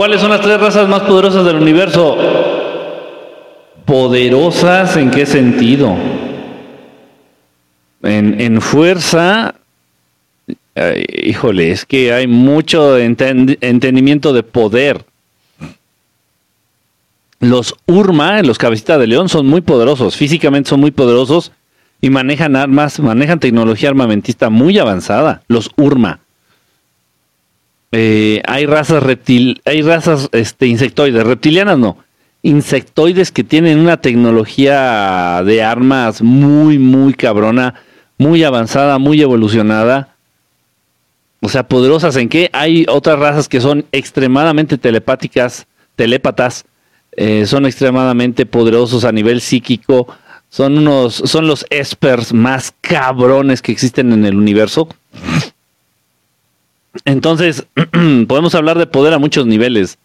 ¿Cuáles son las tres razas más poderosas del universo? ¿Poderosas en qué sentido? En, fuerza, híjole, es que hay mucho entendimiento de poder. Los Urma, los cabecitas de león, son muy poderosos, físicamente son muy poderosos y manejan armas, manejan tecnología armamentista muy avanzada. Los Urma. Eh, hay razas reptil, hay razas este, insectoides, reptilianas no, insectoides que tienen una tecnología de armas muy, muy cabrona, muy avanzada, muy evolucionada. O sea, poderosas en qué? Hay otras razas que son extremadamente telepáticas, telépatas, eh, son extremadamente poderosos a nivel psíquico, son unos, son los espers más cabrones que existen en el universo. Entonces, podemos hablar de poder a muchos niveles.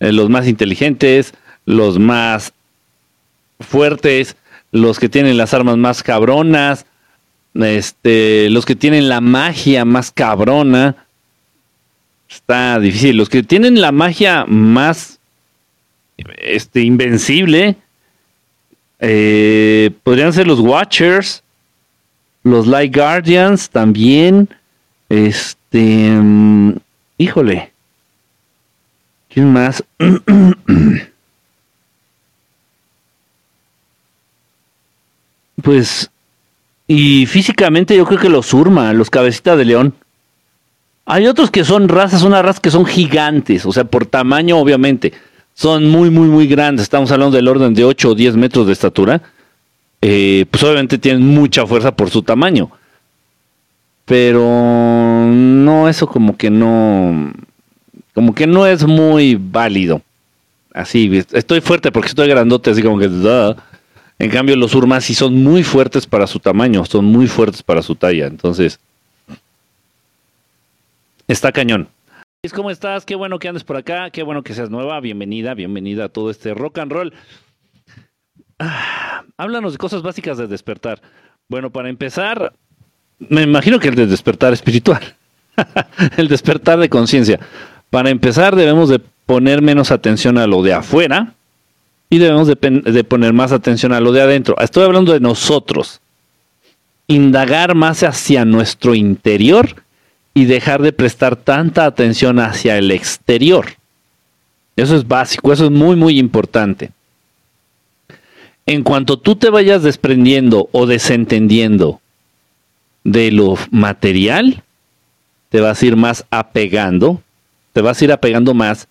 Eh, los más inteligentes, los más fuertes, los que tienen las armas más cabronas, este, los que tienen la magia más cabrona. Está difícil. Los que tienen la magia más este, invencible eh, podrían ser los Watchers, los Light Guardians también. Este este, mm, híjole. ¿Quién más? pues, y físicamente yo creo que los Urma, los cabecitas de león. Hay otros que son razas, unas razas que son gigantes, o sea, por tamaño obviamente. Son muy, muy, muy grandes. Estamos hablando del orden de 8 o 10 metros de estatura. Eh, pues obviamente tienen mucha fuerza por su tamaño pero no, eso como que no, como que no es muy válido. Así, estoy fuerte porque estoy grandote, así como que... En cambio, los urmas sí son muy fuertes para su tamaño, son muy fuertes para su talla. Entonces, está cañón. ¿Cómo estás? Qué bueno que andes por acá, qué bueno que seas nueva, bienvenida, bienvenida a todo este rock and roll. Ah, háblanos de cosas básicas de despertar. Bueno, para empezar, me imagino que el de despertar espiritual, el despertar de conciencia. Para empezar debemos de poner menos atención a lo de afuera y debemos de, poner más atención a lo de adentro. Estoy hablando de nosotros. Indagar más hacia nuestro interior y dejar de prestar tanta atención hacia el exterior. Eso es básico, eso es muy, muy importante. En cuanto tú te vayas desprendiendo o desentendiendo de lo material, te vas a ir más apegando, te vas a ir apegando más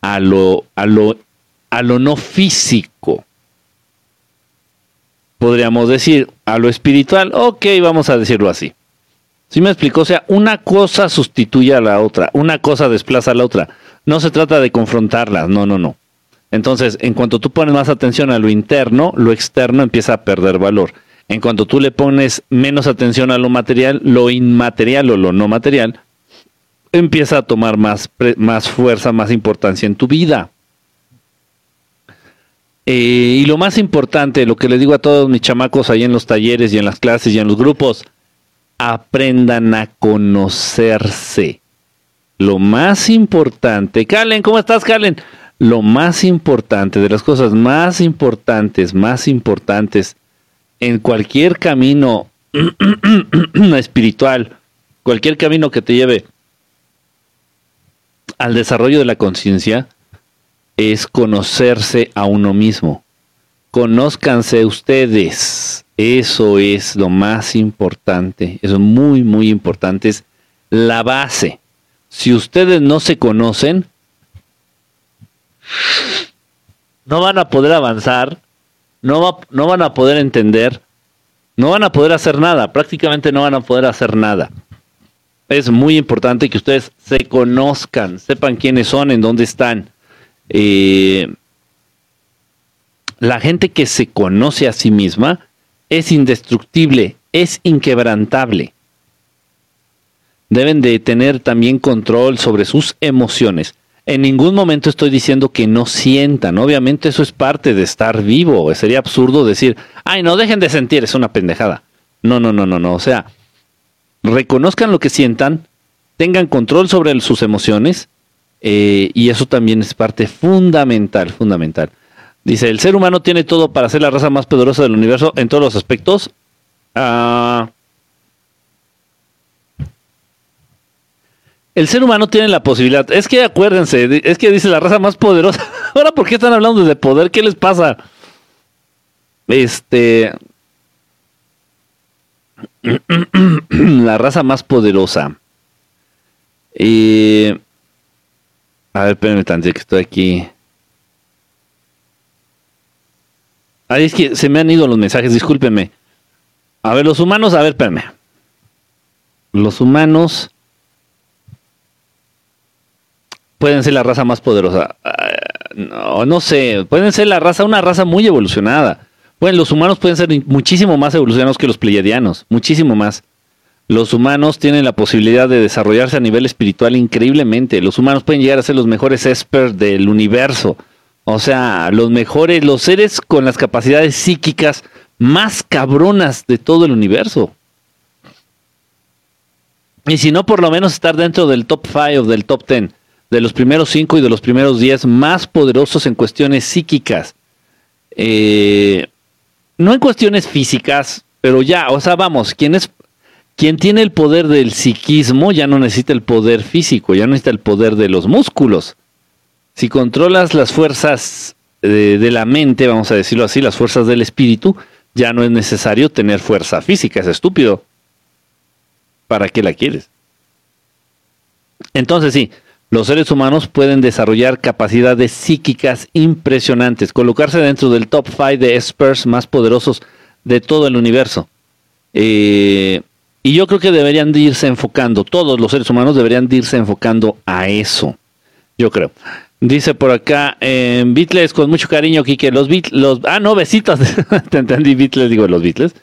a lo, a lo, a lo no físico. Podríamos decir a lo espiritual, ok, vamos a decirlo así. ¿Sí me explico? O sea, una cosa sustituye a la otra, una cosa desplaza a la otra. No se trata de confrontarlas, no, no, no. Entonces, en cuanto tú pones más atención a lo interno, lo externo empieza a perder valor. En cuanto tú le pones menos atención a lo material, lo inmaterial o lo no material, empieza a tomar más, más fuerza, más importancia en tu vida. Eh, y lo más importante, lo que les digo a todos mis chamacos ahí en los talleres y en las clases y en los grupos, aprendan a conocerse. Lo más importante, Calen, ¿cómo estás, Calen? Lo más importante, de las cosas más importantes, más importantes en cualquier camino espiritual, cualquier camino que te lleve al desarrollo de la conciencia, es conocerse a uno mismo. Conózcanse ustedes. Eso es lo más importante. Eso es muy, muy importante. Es la base. Si ustedes no se conocen, no van a poder avanzar no, no van a poder entender, no van a poder hacer nada, prácticamente no van a poder hacer nada. Es muy importante que ustedes se conozcan, sepan quiénes son, en dónde están. Eh, la gente que se conoce a sí misma es indestructible, es inquebrantable. Deben de tener también control sobre sus emociones en ningún momento estoy diciendo que no sientan. Obviamente eso es parte de estar vivo. Sería absurdo decir, ay, no dejen de sentir, es una pendejada. No, no, no, no, no. O sea, reconozcan lo que sientan, tengan control sobre sus emociones Eh, y eso también es parte fundamental, fundamental. Dice, el ser humano tiene todo para ser la raza más poderosa del universo en todos los aspectos. Ah, el ser humano tiene la posibilidad. Es que acuérdense, es que dice la raza más poderosa. Ahora, ¿por qué están hablando de poder? ¿Qué les pasa? Este. la raza más poderosa. Y. A ver, espérenme tantito que estoy aquí. Ahí es que se me han ido los mensajes, discúlpenme. A ver, los humanos, a ver, espérenme. Los humanos pueden ser la raza más poderosa. Ah, no, no sé, pueden ser la raza, una raza muy evolucionada. Bueno, los humanos pueden ser muchísimo más evolucionados que los pleiadianos, muchísimo más. Los humanos tienen la posibilidad de desarrollarse a nivel espiritual increíblemente. Los humanos pueden llegar a ser los mejores experts del universo. O sea, los mejores, los seres con las capacidades psíquicas más cabronas de todo el universo. Y si no, por lo menos estar dentro del top 5 o del top 10, de los primeros 5 y de los primeros 10 más poderosos en cuestiones psíquicas. Eh, no en cuestiones físicas, pero ya, o sea, vamos, quien es quien tiene el poder del psiquismo ya no necesita el poder físico, ya no necesita el poder de los músculos. Si controlas las fuerzas de, de, la mente, vamos a decirlo así, las fuerzas del espíritu, ya no es necesario tener fuerza física, es estúpido. ¿Para qué la quieres? Entonces sí, los seres humanos pueden desarrollar capacidades psíquicas impresionantes, colocarse dentro del top 5 de experts más poderosos de todo el universo. Eh, y yo creo que deberían de irse enfocando, todos los seres humanos deberían de irse enfocando a eso. Yo creo. Dice por acá, en Beatles, con mucho cariño, Kike, los Beatles, los, ah, no, besitos, te entendí, Beatles, digo, los Beatles.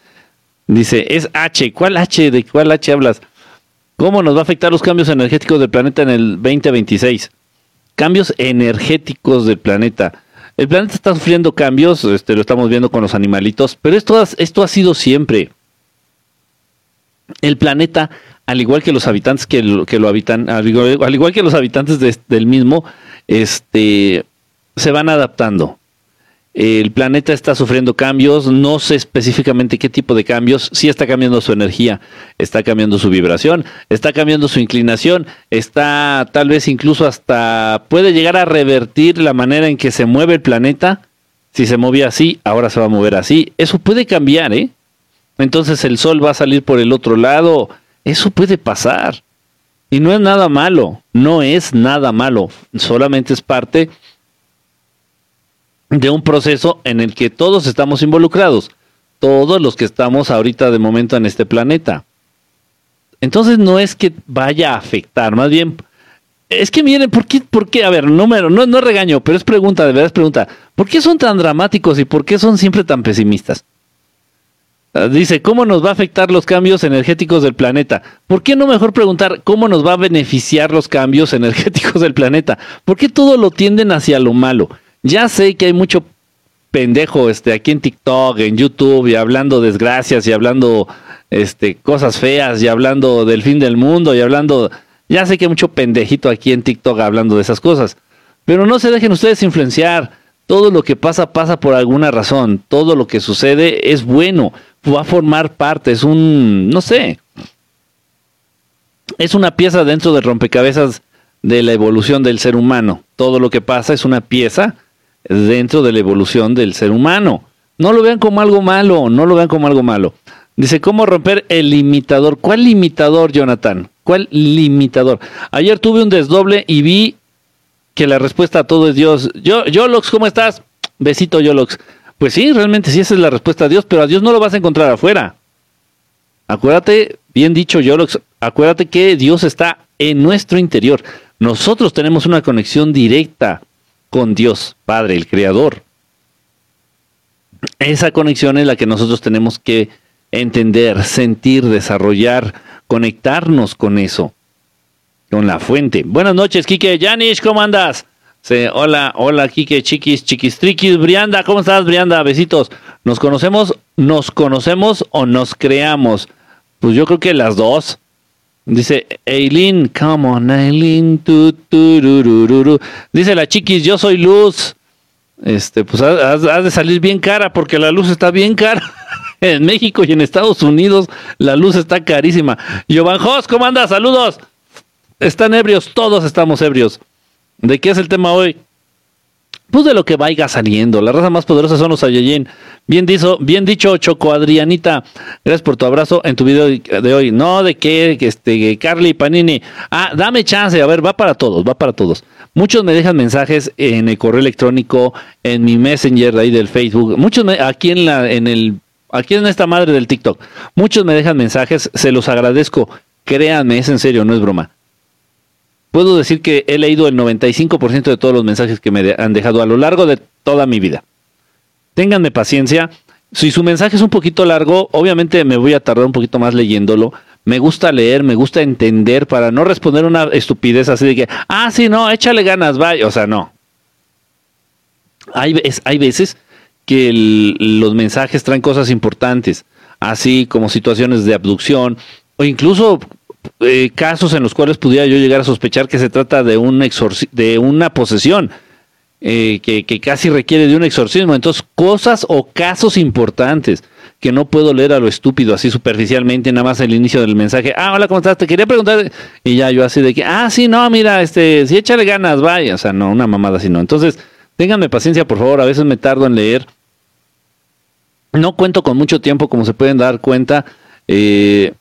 Dice, es H, ¿cuál H? ¿De cuál H hablas? ¿Cómo nos va a afectar los cambios energéticos del planeta en el 2026? Cambios energéticos del planeta. El planeta está sufriendo cambios, este, lo estamos viendo con los animalitos, pero esto, ha sido siempre. El planeta, al igual que los habitantes que lo, que lo habitan, al igual, que los habitantes del mismo, este, se van adaptando. El planeta está sufriendo cambios, no sé específicamente qué tipo de cambios, sí está cambiando su energía, está cambiando su vibración, está cambiando su inclinación, está tal vez incluso hasta puede llegar a revertir la manera en que se mueve el planeta. Si se movía así, ahora se va a mover así. Eso puede cambiar, ¿eh? Entonces el sol va a salir por el otro lado. Eso puede pasar. Y no es nada malo, no es nada malo, solamente es parte de un proceso en el que todos estamos involucrados, todos los que estamos ahorita de momento en este planeta. Entonces no es que vaya a afectar, más bien es que miren, ¿por qué? A ver, número, no, no regaño, pero es pregunta, de verdad es pregunta. ¿Por qué son tan dramáticos y por qué son siempre tan pesimistas? Ah, dice, ¿cómo nos va a afectar los cambios energéticos del planeta? ¿Por qué no mejor preguntar cómo nos va a beneficiar los cambios energéticos del planeta? ¿Por qué todo lo tienden hacia lo malo? Ya sé que hay mucho pendejo este, aquí en TikTok, en YouTube, y hablando desgracias, y hablando este, cosas feas, y hablando del fin del mundo, y hablando... Ya sé que hay mucho pendejito aquí en TikTok hablando de esas cosas. Pero no se dejen ustedes influenciar. Todo lo que pasa pasa por alguna razón. Todo lo que sucede es bueno va a formar parte, es un, no sé, es una pieza dentro del rompecabezas de la evolución del ser humano. Todo lo que pasa es una pieza dentro de la evolución del ser humano. No lo vean como algo malo, no lo vean como algo malo. Dice, ¿cómo romper el limitador? ¿Cuál limitador, Jonathan? ¿Cuál limitador? Ayer tuve un desdoble y vi que la respuesta a todo es Dios. Yo, Yolox, ¿cómo estás? Besito, Yolox. Pues sí, realmente sí, esa es la respuesta a Dios, pero a Dios no lo vas a encontrar afuera. Acuérdate, bien dicho, yo acuérdate que Dios está en nuestro interior. Nosotros tenemos una conexión directa con Dios, Padre, el Creador. Esa conexión es la que nosotros tenemos que entender, sentir, desarrollar, conectarnos con eso, con la fuente. Buenas noches, Kike. Janish, ¿cómo andas? hola, hola, Kike, chiquis, chiquis, triquis, Brianda, ¿cómo estás, Brianda? Besitos. ¿Nos conocemos, nos conocemos o nos creamos? Pues yo creo que las dos. Dice Eileen, come on, Eileen. Dice la chiquis, yo soy luz. Este, pues has, de salir bien cara porque la luz está bien cara. en México y en Estados Unidos la luz está carísima. Giovanni Jos, ¿cómo andas? Saludos. Están ebrios, todos estamos ebrios. ¿De qué es el tema hoy? Pues de lo que vaya saliendo. La raza más poderosa son los Saiyajin. Bien, dicho, bien dicho, Choco Adrianita. Gracias por tu abrazo en tu video de hoy. No, de qué, este, Carly Panini. Ah, dame chance. A ver, va para todos, va para todos. Muchos me dejan mensajes en el correo electrónico, en mi Messenger ahí del Facebook. Muchos aquí en la, en el, aquí en esta madre del TikTok. Muchos me dejan mensajes. Se los agradezco. Créanme, es en serio, no es broma puedo decir que he leído el 95% de todos los mensajes que me han dejado a lo largo de toda mi vida. Ténganme paciencia. Si su mensaje es un poquito largo, obviamente me voy a tardar un poquito más leyéndolo. Me gusta leer, me gusta entender para no responder una estupidez así de que, ah, sí, no, échale ganas, vaya. O sea, no. Hay, hay veces que los mensajes traen cosas importantes, así como situaciones de abducción o incluso eh, casos en los cuales pudiera yo llegar a sospechar que se trata de, un de una posesión. Eh, que, casi requiere de un exorcismo. Entonces, cosas o casos importantes que no puedo leer a lo estúpido, así superficialmente, nada más el inicio del mensaje. Ah, hola, ¿cómo estás? Te quería preguntar. Y ya yo así de que, ah, sí, no, mira, este, si échale ganas, vaya. O sea, no, una mamada así, no. Entonces, ténganme paciencia, por favor. A veces me tardo en leer. No cuento con mucho tiempo, como se pueden dar cuenta, eh,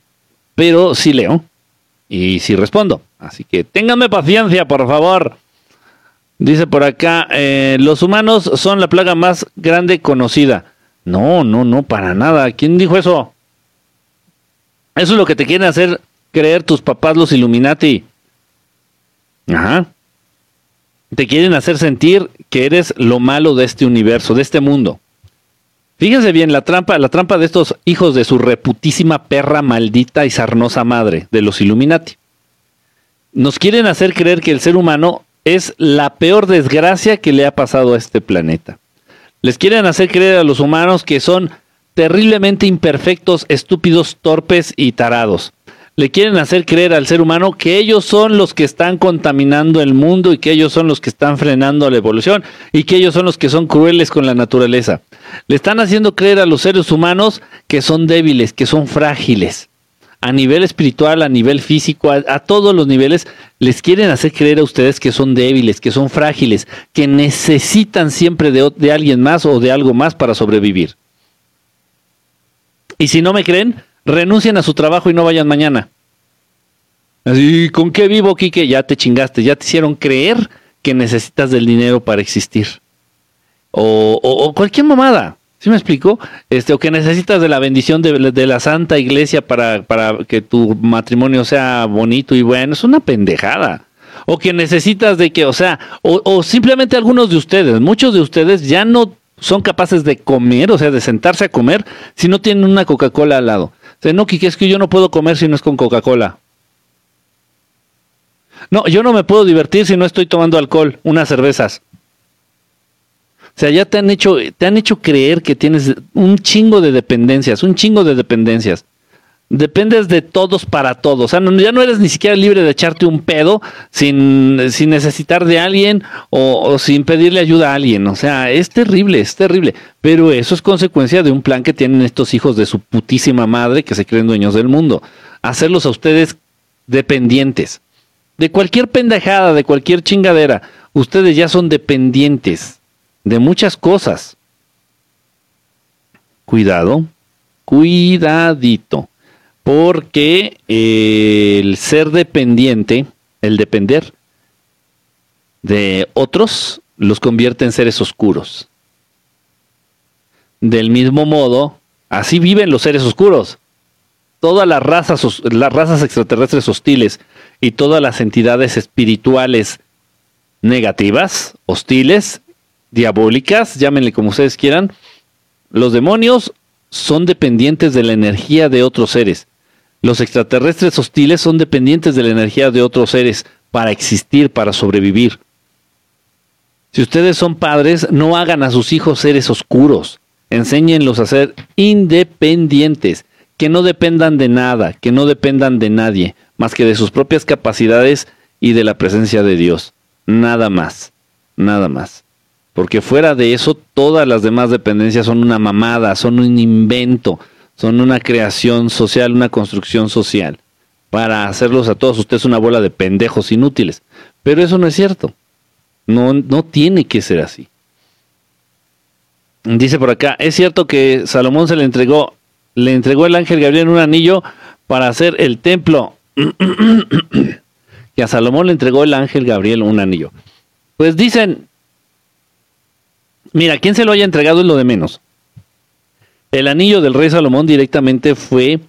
pero sí leo y sí respondo. Así que ténganme paciencia, por favor. Dice por acá, eh, los humanos son la plaga más grande conocida. No, no, no, para nada. ¿Quién dijo eso? Eso es lo que te quieren hacer creer tus papás los Illuminati. Ajá. Te quieren hacer sentir que eres lo malo de este universo, de este mundo. Fíjense bien, la trampa, la trampa de estos hijos de su reputísima perra maldita y sarnosa madre, de los Illuminati. Nos quieren hacer creer que el ser humano es la peor desgracia que le ha pasado a este planeta. Les quieren hacer creer a los humanos que son terriblemente imperfectos, estúpidos, torpes y tarados le quieren hacer creer al ser humano que ellos son los que están contaminando el mundo y que ellos son los que están frenando la evolución y que ellos son los que son crueles con la naturaleza. Le están haciendo creer a los seres humanos que son débiles, que son frágiles. A nivel espiritual, a nivel físico, a, todos los niveles, les quieren hacer creer a ustedes que son débiles, que son frágiles, que necesitan siempre de, de alguien más o de algo más para sobrevivir. Y si no me creen, renuncien a su trabajo y no vayan mañana. Así, ¿con qué vivo, Quique? Ya te chingaste, ya te hicieron creer que necesitas del dinero para existir. O, cualquier mamada, ¿sí me explico? Este, o que necesitas de la bendición de, la Santa Iglesia para, para que tu matrimonio sea bonito y bueno, es una pendejada o que necesitas de que, o sea, o, o, simplemente algunos de ustedes, muchos de ustedes ya no son capaces de comer, o sea, de sentarse a comer, si no tienen una Coca-Cola al lado. No, Kike, es que yo no puedo comer si no es con Coca-Cola. No, yo no me puedo divertir si no estoy tomando alcohol, unas cervezas. O sea, ya te han hecho, te han hecho creer que tienes un chingo de dependencias, un chingo de dependencias. Dependes de todos para todos. O sea, ya no eres ni siquiera libre de echarte un pedo sin, sin necesitar de alguien o, sin pedirle ayuda a alguien. O sea, es terrible, es terrible. Pero eso es consecuencia de un plan que tienen estos hijos de su putísima madre que se creen dueños del mundo. Hacerlos a ustedes dependientes. De cualquier pendejada, de cualquier chingadera. Ustedes ya son dependientes de muchas cosas. Cuidado, cuidadito porque eh, el ser dependiente, el depender de otros, los convierte en seres oscuros. Del mismo modo, así viven los seres oscuros. Todas las razas, las razas extraterrestres hostiles y todas las entidades espirituales negativas, hostiles, diabólicas, llámenle como ustedes quieran, los demonios son dependientes de la energía de otros seres. Los extraterrestres hostiles son dependientes de la energía de otros seres para existir, para sobrevivir. Si ustedes son padres, no hagan a sus hijos seres oscuros. Enséñenlos a ser independientes, que no dependan de nada, que no dependan de nadie. más que de sus propias capacidades y de la presencia de Dios. Nada más, nada más. Porque fuera de eso, todas las demás dependencias son una mamada, son un invento, son una creación social, una construcción social, para hacerlos a todos ustedes una bola de pendejos inútiles. Pero eso no es cierto. No, no tiene que ser así. Dice por acá, es cierto que Salomón se le entregó, le entregó el ángel Gabriel un anillo para hacer el templo. que a Salomón le entregó el ángel Gabriel un anillo. Pues dicen, mira, quien se lo haya entregado es lo de menos. El anillo del rey Salomón directamente fue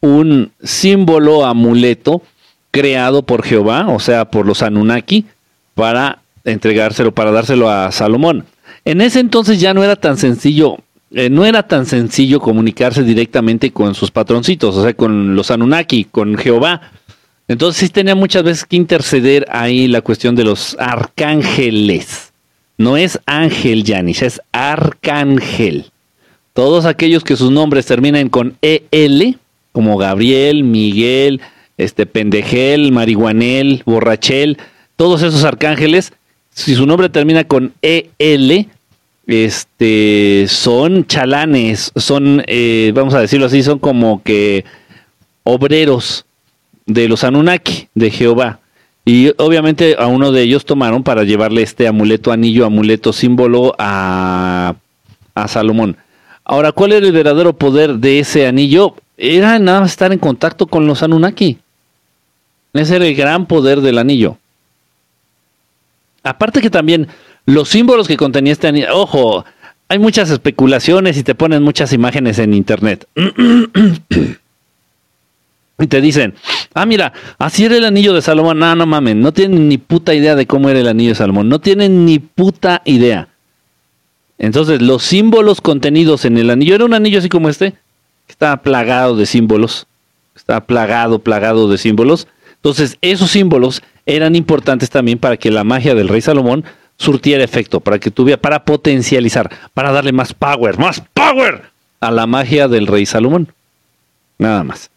un símbolo amuleto creado por Jehová, o sea, por los Anunnaki, para entregárselo, para dárselo a Salomón. En ese entonces ya no era tan sencillo, eh, no era tan sencillo comunicarse directamente con sus patroncitos, o sea, con los Anunnaki, con Jehová. Entonces sí tenía muchas veces que interceder ahí la cuestión de los arcángeles. No es ángel, Yanis, es arcángel. Todos aquellos que sus nombres terminen con EL, como Gabriel, Miguel, este Pendejel, Marihuanel, Borrachel, todos esos arcángeles, si su nombre termina con EL, este, son chalanes, son, eh, vamos a decirlo así, son como que obreros de los Anunnaki, de Jehová. Y obviamente a uno de ellos tomaron para llevarle este amuleto, anillo, amuleto, símbolo a, a Salomón. Ahora, ¿cuál era el verdadero poder de ese anillo? Era nada más estar en contacto con los Anunnaki. Ese era el gran poder del anillo. Aparte que también los símbolos que contenía este anillo, ojo, hay muchas especulaciones y te ponen muchas imágenes en internet. y te dicen, ah, mira, así era el anillo de Salomón. No, no mames, no tienen ni puta idea de cómo era el anillo de Salomón. No tienen ni puta idea. Entonces, los símbolos contenidos en el anillo, era un anillo así como este, que estaba plagado de símbolos. Estaba plagado, plagado de símbolos. Entonces, esos símbolos eran importantes también para que la magia del rey Salomón surtiera efecto, para que tuviera, para potencializar, para darle más power, más power a la magia del rey Salomón. Nada más.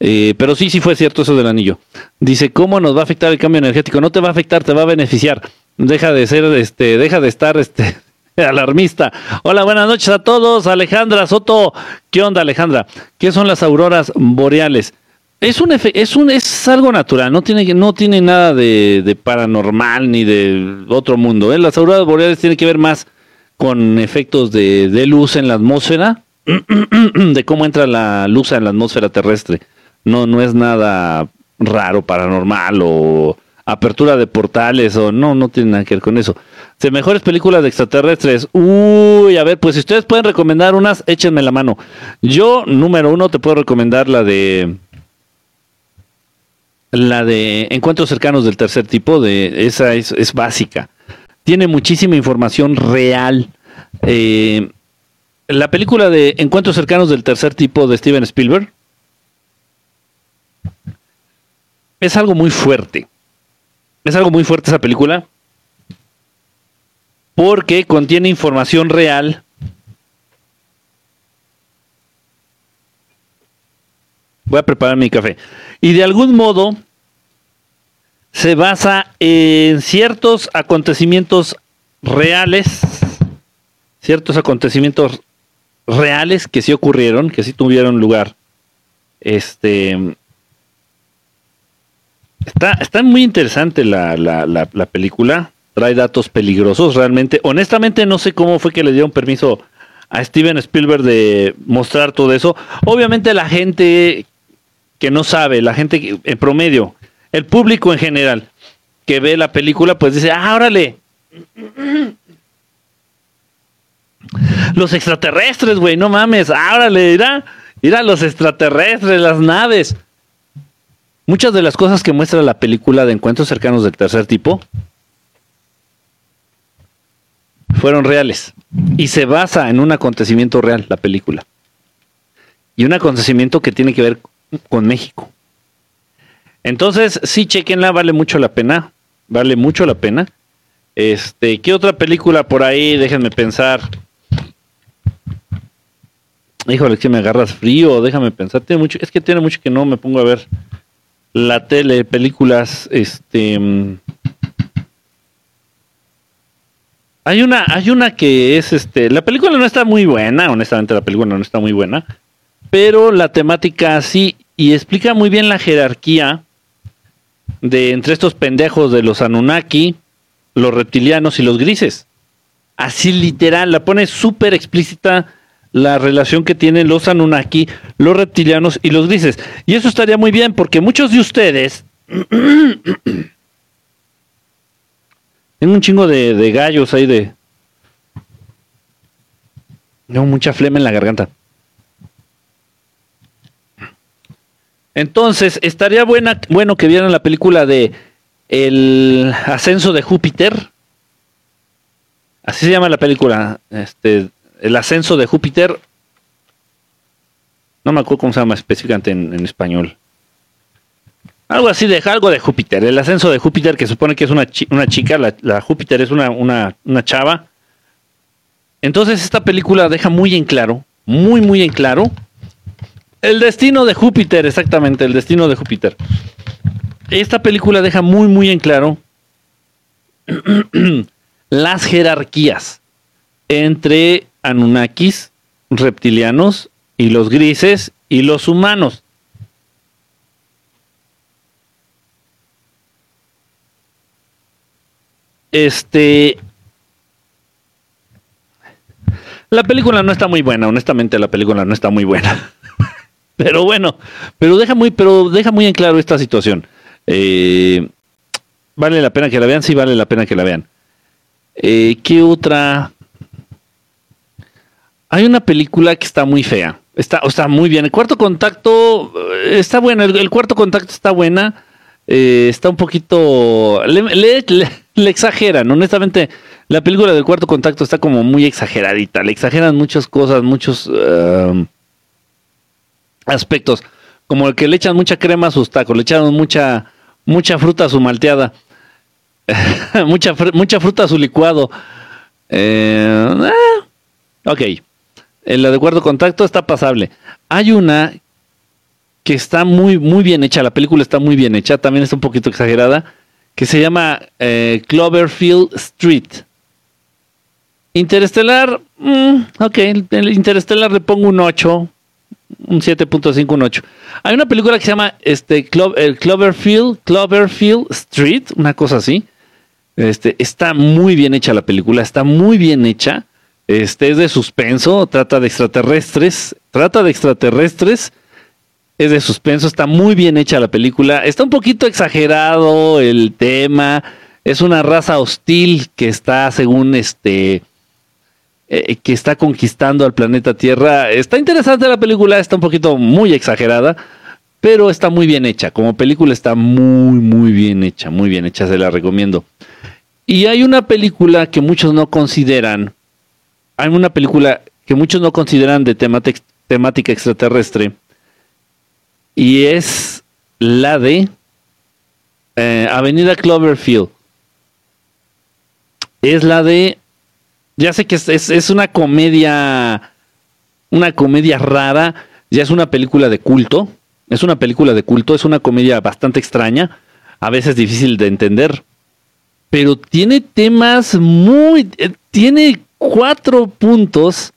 Eh, pero sí, sí fue cierto eso del anillo. Dice, ¿cómo nos va a afectar el cambio energético? No te va a afectar, te va a beneficiar. Deja de ser, este, deja de estar, este, alarmista. Hola, buenas noches a todos. Alejandra Soto. ¿Qué onda, Alejandra? ¿Qué son las auroras boreales? Es un es un es algo natural, no tiene no tiene nada de, paranormal ni de otro mundo. ¿eh? Las auroras boreales tienen que ver más con efectos de, de luz en la atmósfera, de cómo entra la luz en la atmósfera terrestre. No, no es nada raro, paranormal o apertura de portales o no, no tiene nada que ver con eso. De mejores películas de extraterrestres. Uy, a ver, pues si ustedes pueden recomendar unas, échenme la mano. Yo, número uno, te puedo recomendar la de la de encuentros cercanos del tercer tipo, de esa es, básica. Tiene muchísima información real. Eh, la película de Encuentros cercanos del tercer tipo de Steven Spielberg es algo muy fuerte. Es algo muy fuerte esa película porque contiene información real Voy a preparar mi café. Y de algún modo se basa en ciertos acontecimientos reales, ciertos acontecimientos reales que sí ocurrieron, que sí tuvieron lugar. Este está, está muy interesante la, la, la, la película. Trae datos peligrosos realmente. Honestamente no sé cómo fue que le dieron permiso a Steven Spielberg de mostrar todo eso. Obviamente la gente que no sabe, la gente en promedio, el público en general que ve la película, pues dice, ah. Los extraterrestres, güey, no mames, ah, órale, irá, irá los extraterrestres, las naves. Muchas de las cosas que muestra la película de encuentros cercanos del tercer tipo fueron reales y se basa en un acontecimiento real, la película. Y un acontecimiento que tiene que ver con México. Entonces, sí, chequenla, vale mucho la pena. Vale mucho la pena. Este, ¿qué otra película por ahí? Déjenme pensar. Híjole, que me agarras frío, déjame pensar. Tiene mucho, es que tiene mucho que no me pongo a ver la tele, películas, este... mm, Hay una, hay una que es este. La película no está muy buena, honestamente, la película no está muy buena. Pero la temática sí, y explica muy bien la jerarquía de entre estos pendejos de los Anunnaki, los reptilianos y los grises. Así literal, la pone súper explícita la relación que tienen los Anunnaki, los reptilianos y los grises. Y eso estaría muy bien porque muchos de ustedes Tengo un chingo de, de gallos ahí de. Tengo mucha flema en la garganta. Entonces, estaría buena, bueno que vieran la película de El ascenso de Júpiter. Así se llama la película. Este, el ascenso de Júpiter. No me acuerdo cómo se llama específicamente en, en español. Algo así de algo de Júpiter, el ascenso de Júpiter, que supone que es una, una chica, la, la Júpiter es una, una, una chava. Entonces esta película deja muy en claro, muy muy en claro, el destino de Júpiter, exactamente, el destino de Júpiter. Esta película deja muy muy en claro las jerarquías entre Anunnakis, reptilianos y los grises y los humanos. Este. La película no está muy buena, honestamente la película no está muy buena. pero bueno, pero deja muy, pero deja muy en claro esta situación. Eh, vale la pena que la vean, sí vale la pena que la vean. Eh, ¿Qué otra? Hay una película que está muy fea. Está, o muy bien. El cuarto contacto eh, está bueno. El, cuarto contacto está buena. Está un poquito. Le- le exageran. Honestamente, la película del cuarto contacto está como muy exageradita. Le exageran muchas cosas, muchos um, aspectos. Como el que le echan mucha crema a sus tacos, le echaron mucha, mucha fruta a su malteada. mucha, mucha fruta a su licuado. Eh, ah, ok. En la de cuarto contacto está pasable. Hay una que está muy, muy bien hecha. La película está muy bien hecha. También está un poquito exagerada. Que se llama eh, Cloverfield Street. Interestelar. mm, ok. El Interestelar le pongo un 8. Un 7.5, un 8. Hay una película que se llama este, el Cloverfield, Cloverfield Street. Una cosa así. Este, está muy bien hecha la película, está muy bien hecha. Este es de suspenso, trata de extraterrestres, trata de extraterrestres, es de suspenso, está muy bien hecha la película. Está un poquito exagerado el tema, es una raza hostil que está según este eh, que está conquistando al planeta Tierra. Está interesante la película, está un poquito muy exagerada, pero está muy bien hecha. Como película está muy muy bien hecha, muy bien hecha, se la recomiendo. Y hay una película que muchos no consideran, hay una película que muchos no consideran de temática, extraterrestre, y es la de eh, Avenida Cloverfield. Es la de, ya sé que es, es- una comedia, una comedia rara, ya es una película de culto, es una película de culto, es una comedia bastante extraña, a veces difícil de entender, pero tiene temas muy, eh, tiene cuatro puntos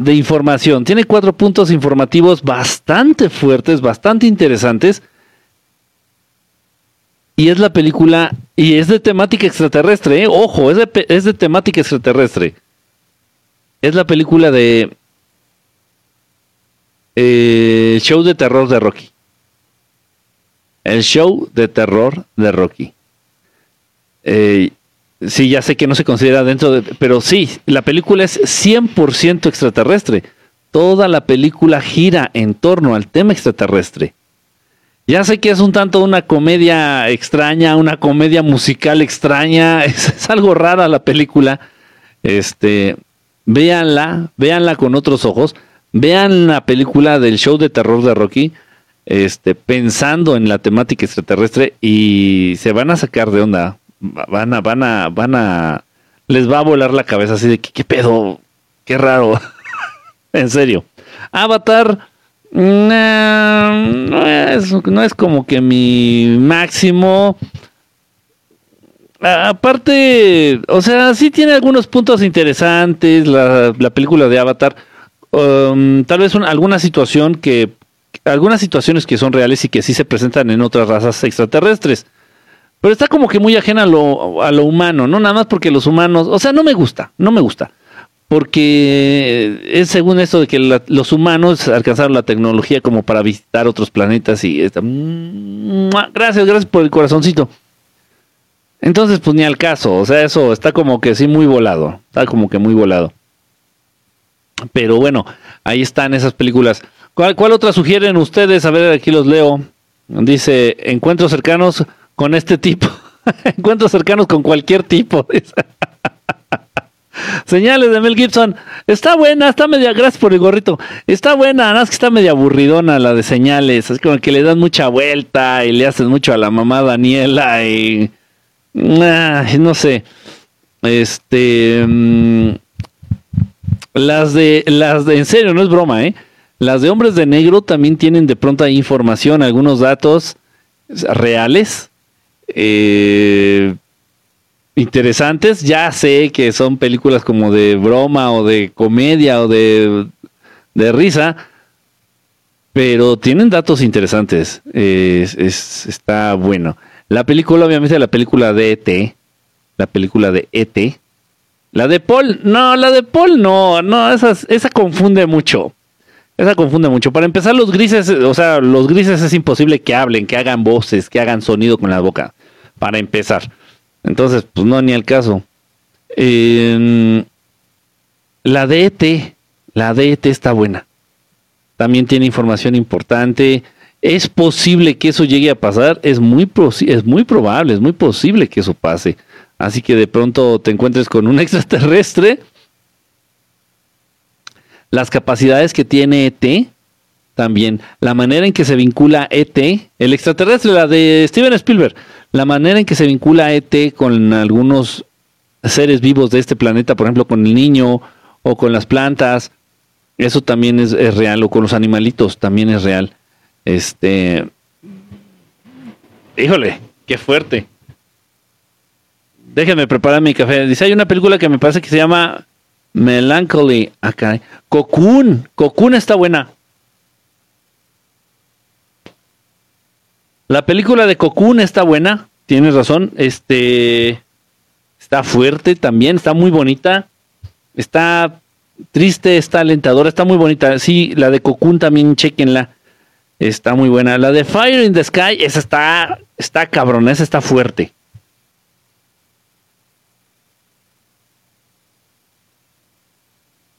de información, tiene cuatro puntos informativos bastante fuertes, bastante interesantes. Y es la película, y es de temática extraterrestre, ¿eh? ojo, es de, es de temática extraterrestre. Es la película de eh, el show de terror de Rocky. El show de terror de Rocky. Eh, sí, ya sé que no se considera dentro de... Pero sí, la película es 100% extraterrestre. Toda la película gira en torno al tema extraterrestre. Ya sé que es un tanto una comedia extraña, una comedia musical extraña. Es, algo rara la película. Este, véanla, véanla con otros ojos. Vean la película del show de terror de Rocky este, pensando en la temática extraterrestre y se van a sacar de onda. Va- Van a, van a, van a, les va a volar la cabeza así de que, qué pedo, qué raro. en serio. Avatar, no, es, no es como que mi máximo. Aparte, o sea, sí tiene algunos puntos interesantes la, película de Avatar. Um, tal vez alguna situación que algunas situaciones que son reales y que sí se presentan en otras razas extraterrestres. Pero está como que muy ajena a lo, a lo humano, ¿no? Nada más porque los humanos, o sea, no me gusta, no me gusta. Porque es según esto de que los humanos alcanzaron la tecnología como para visitar otros planetas y está, gracias, gracias por el corazoncito. Entonces, pues ni al caso, o sea, eso está como que sí muy volado, está como que muy volado. Pero bueno, ahí están esas películas. ¿Cuál, cuál otra sugieren ustedes? A ver, aquí los leo. Dice, encuentros cercanos con este tipo. encuentros cercanos con cualquier tipo. Señales de Mel Gibson. Está buena, está media. Gracias por el gorrito. Está buena, nada más que está media aburridona la de señales. Es como que le dan mucha vuelta y le hacen mucho a la mamá Daniela y. no sé. Este. Mm, las de. Las de. En serio, no es broma, ¿eh? Las de hombres de negro también tienen de pronto información, algunos datos reales. Eh, interesantes. Ya sé que son películas como de broma o de comedia o de, risa, pero tienen datos interesantes. es, está bueno. La película, obviamente, la película de ET, la película de ET. La de Paul, no, la de Paul no, no, esa, esa confunde mucho. Esa confunde mucho. Para empezar, los grises, o sea, los grises es imposible que hablen, que hagan voces, que hagan sonido con la boca. Para empezar. Entonces, pues no, ni el caso. la DET, la DET está buena. También tiene información importante. Es posible que eso llegue a pasar, es muy, es muy probable, es muy posible que eso pase. Así que de pronto te encuentres con un extraterrestre. Las capacidades que tiene ET, también. La manera en que se vincula ET, el extraterrestre, la de Steven Spielberg, la manera en que se vincula ET con algunos seres vivos de este planeta, por ejemplo, con el niño o con las plantas, eso también es, real, o con los animalitos también es real. Este. Híjole, qué fuerte. Déjenme preparar mi café. Dice, hay una película que me parece que se llama Melancholy. Acá. Cocoon. Cocoon está buena. La película de Cocoon está buena, tienes razón. Este está fuerte también, está muy bonita. Está triste, está alentadora, está muy bonita. Sí, la de Cocoon también chequenla. Está muy buena. La de Fire in the Sky, esa está está cabrón, esa está fuerte.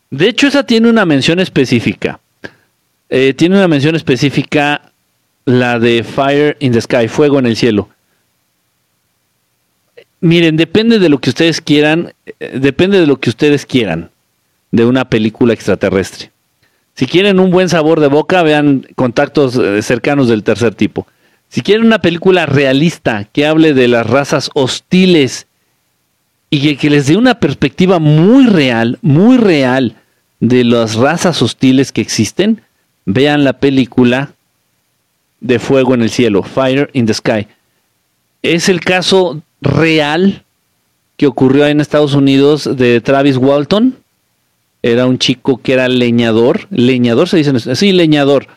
De hecho, esa tiene una mención específica. Eh, tiene una mención específica la de Fire in the Sky, Fuego en el Cielo. Miren, depende de lo que ustedes quieran, eh, depende de lo que ustedes quieran de una película extraterrestre. Si quieren un buen sabor de boca, vean contactos eh, cercanos del tercer tipo. Si quieren una película realista que hable de las razas hostiles y que, que les dé una perspectiva muy real, muy real de las razas hostiles que existen, vean la película de fuego en el cielo, Fire in the Sky. Es el caso real que ocurrió en Estados Unidos de Travis Walton. Era un chico que era leñador, leñador se dice, sí, leñador.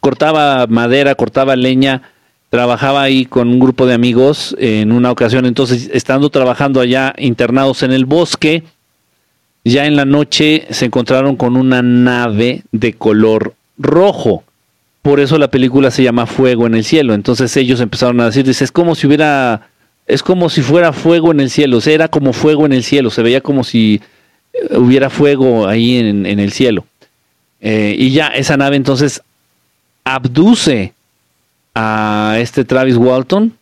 Cortaba madera, cortaba leña, trabajaba ahí con un grupo de amigos en una ocasión, entonces estando trabajando allá internados en el bosque, ya en la noche se encontraron con una nave de color rojo por eso la película se llama Fuego en el cielo. Entonces ellos empezaron a decir, dice, es como si hubiera, es como si fuera fuego en el cielo, o era como fuego en el cielo, se veía como si eh, hubiera fuego ahí en, el cielo. Eh, y ya esa nave entonces abduce a este Travis Walton.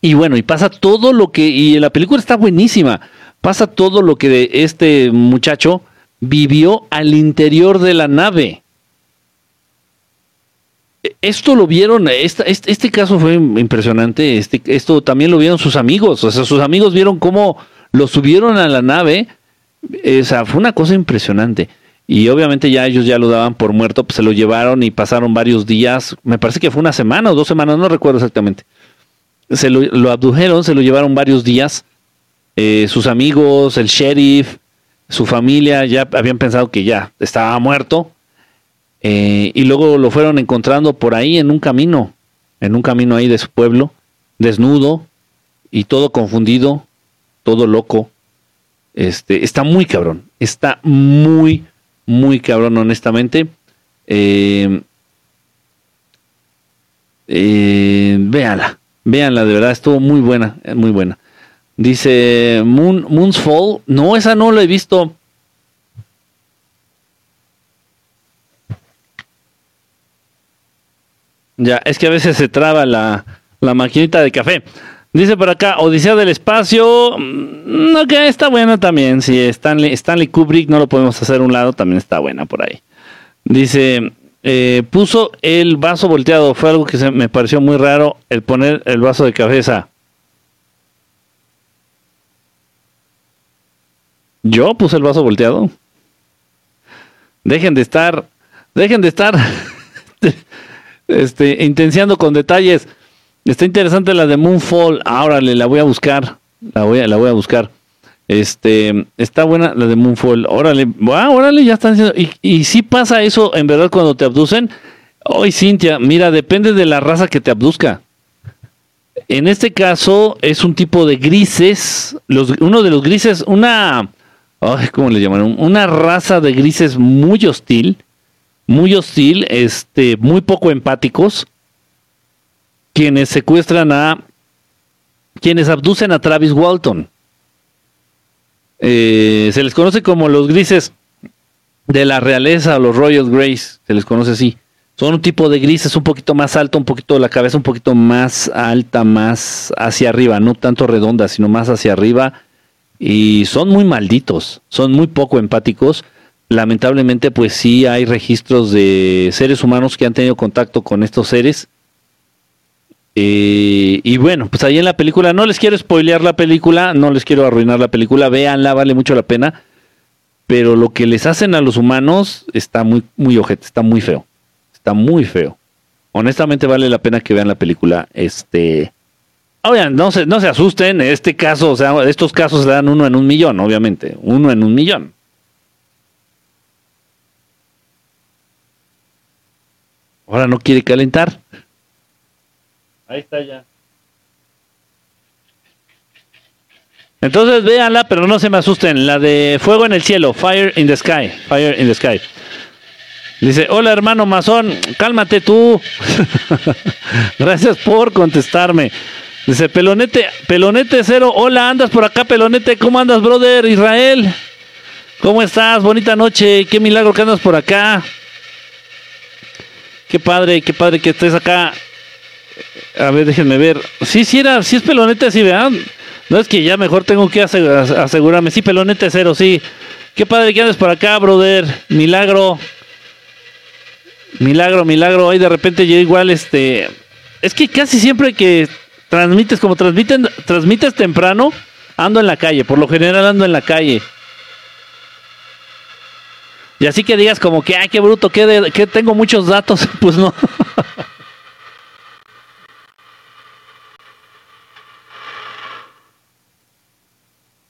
Y bueno, y pasa todo lo que, y la película está buenísima, pasa todo lo que este muchacho vivió al interior de la nave esto lo vieron, este, este, caso fue impresionante, este, esto también lo vieron sus amigos, o sea, sus amigos vieron cómo lo subieron a la nave, o sea, fue una cosa impresionante. y obviamente ya ellos ya lo daban por muerto, pues se lo llevaron y pasaron varios días, me parece que fue una semana o dos semanas, no recuerdo exactamente. Se lo, abdujeron, se lo llevaron varios días. Eh, sus amigos, el sheriff, su familia ya habían pensado que ya estaba muerto. Eh, y luego lo fueron encontrando por ahí en un camino, en un camino ahí de su pueblo, desnudo y todo confundido, todo loco. Este, está muy cabrón, está muy, muy cabrón, honestamente. Eh, eh, véanla, véanla, de verdad, estuvo muy buena, eh, muy buena. Dice Moon, Moon's Fall. No, esa no la he visto. Ya, es que a veces se traba la, la maquinita de café. Dice por acá, Odisea del Espacio. No, mm, que está buena también. Si Stanley, Stanley Kubrick no lo podemos hacer a un lado, también está buena por ahí. Dice, eh, puso el vaso volteado. Fue algo que me pareció muy raro el poner el vaso de cabeza. Yo puse el vaso volteado. Dejen de estar, dejen de estar, este, intenciando con detalles. Está interesante la de Moonfall. Ahora le la voy a buscar. La voy a, buscar. Este, está buena la de Moonfall. Órale, ah, órale, ya están diciendo. Y, si pasa eso en verdad cuando te abducen. Hoy, Cintia, mira, depende de la raza que te abduzca. En este caso es un tipo de grises. Uno de los grises, una. ¿Cómo le llamaron? Una raza de grises muy hostil. Muy hostil, este, muy poco empáticos quienes secuestran a quienes abducen a Travis Walton. Eh, se les conoce como los grises de la realeza, los Royal Grays, se les conoce así. Son un tipo de grises un poquito más alto, un poquito la cabeza un poquito más alta, más hacia arriba, no tanto redonda, sino más hacia arriba. Y son muy malditos, son muy poco empáticos. Lamentablemente, pues sí hay registros de seres humanos que han tenido contacto con estos seres eh, y bueno, pues ahí en la película, no les quiero spoilear la película, no les quiero arruinar la película, véanla, vale mucho la pena. Pero lo que les hacen a los humanos está muy, muy ojete, está muy feo. Está muy feo. Honestamente vale la pena que vean la película. Este. Oigan, no se, no se asusten, en este caso, o sea, estos casos se dan uno en un millón, obviamente. Uno en un millón. Ahora no quiere calentar. Ahí está ya. Entonces véanla, pero no se me asusten. La de Fuego en el Cielo, Fire in the Sky. Fire in the Sky. Dice, hola hermano masón, cálmate tú. Gracias por contestarme. Dice, Pelonete, Pelonete Cero, hola, andas por acá, Pelonete, ¿cómo andas, brother? Israel, ¿cómo estás? Bonita noche, qué milagro que andas por acá. Qué padre, qué padre que estés acá a ver, déjenme ver. Sí, sí era, sí es pelonete, sí, vean. No es que ya mejor tengo que asegurarme. Sí, pelonete cero, sí. Qué padre que andes por acá, brother. Milagro. Milagro, milagro. Ahí de repente yo igual, este. Es que casi siempre que transmites, como transmiten, transmites temprano, ando en la calle. Por lo general ando en la calle. Y así que digas como que, ay, qué bruto, que, que tengo muchos datos. Pues no.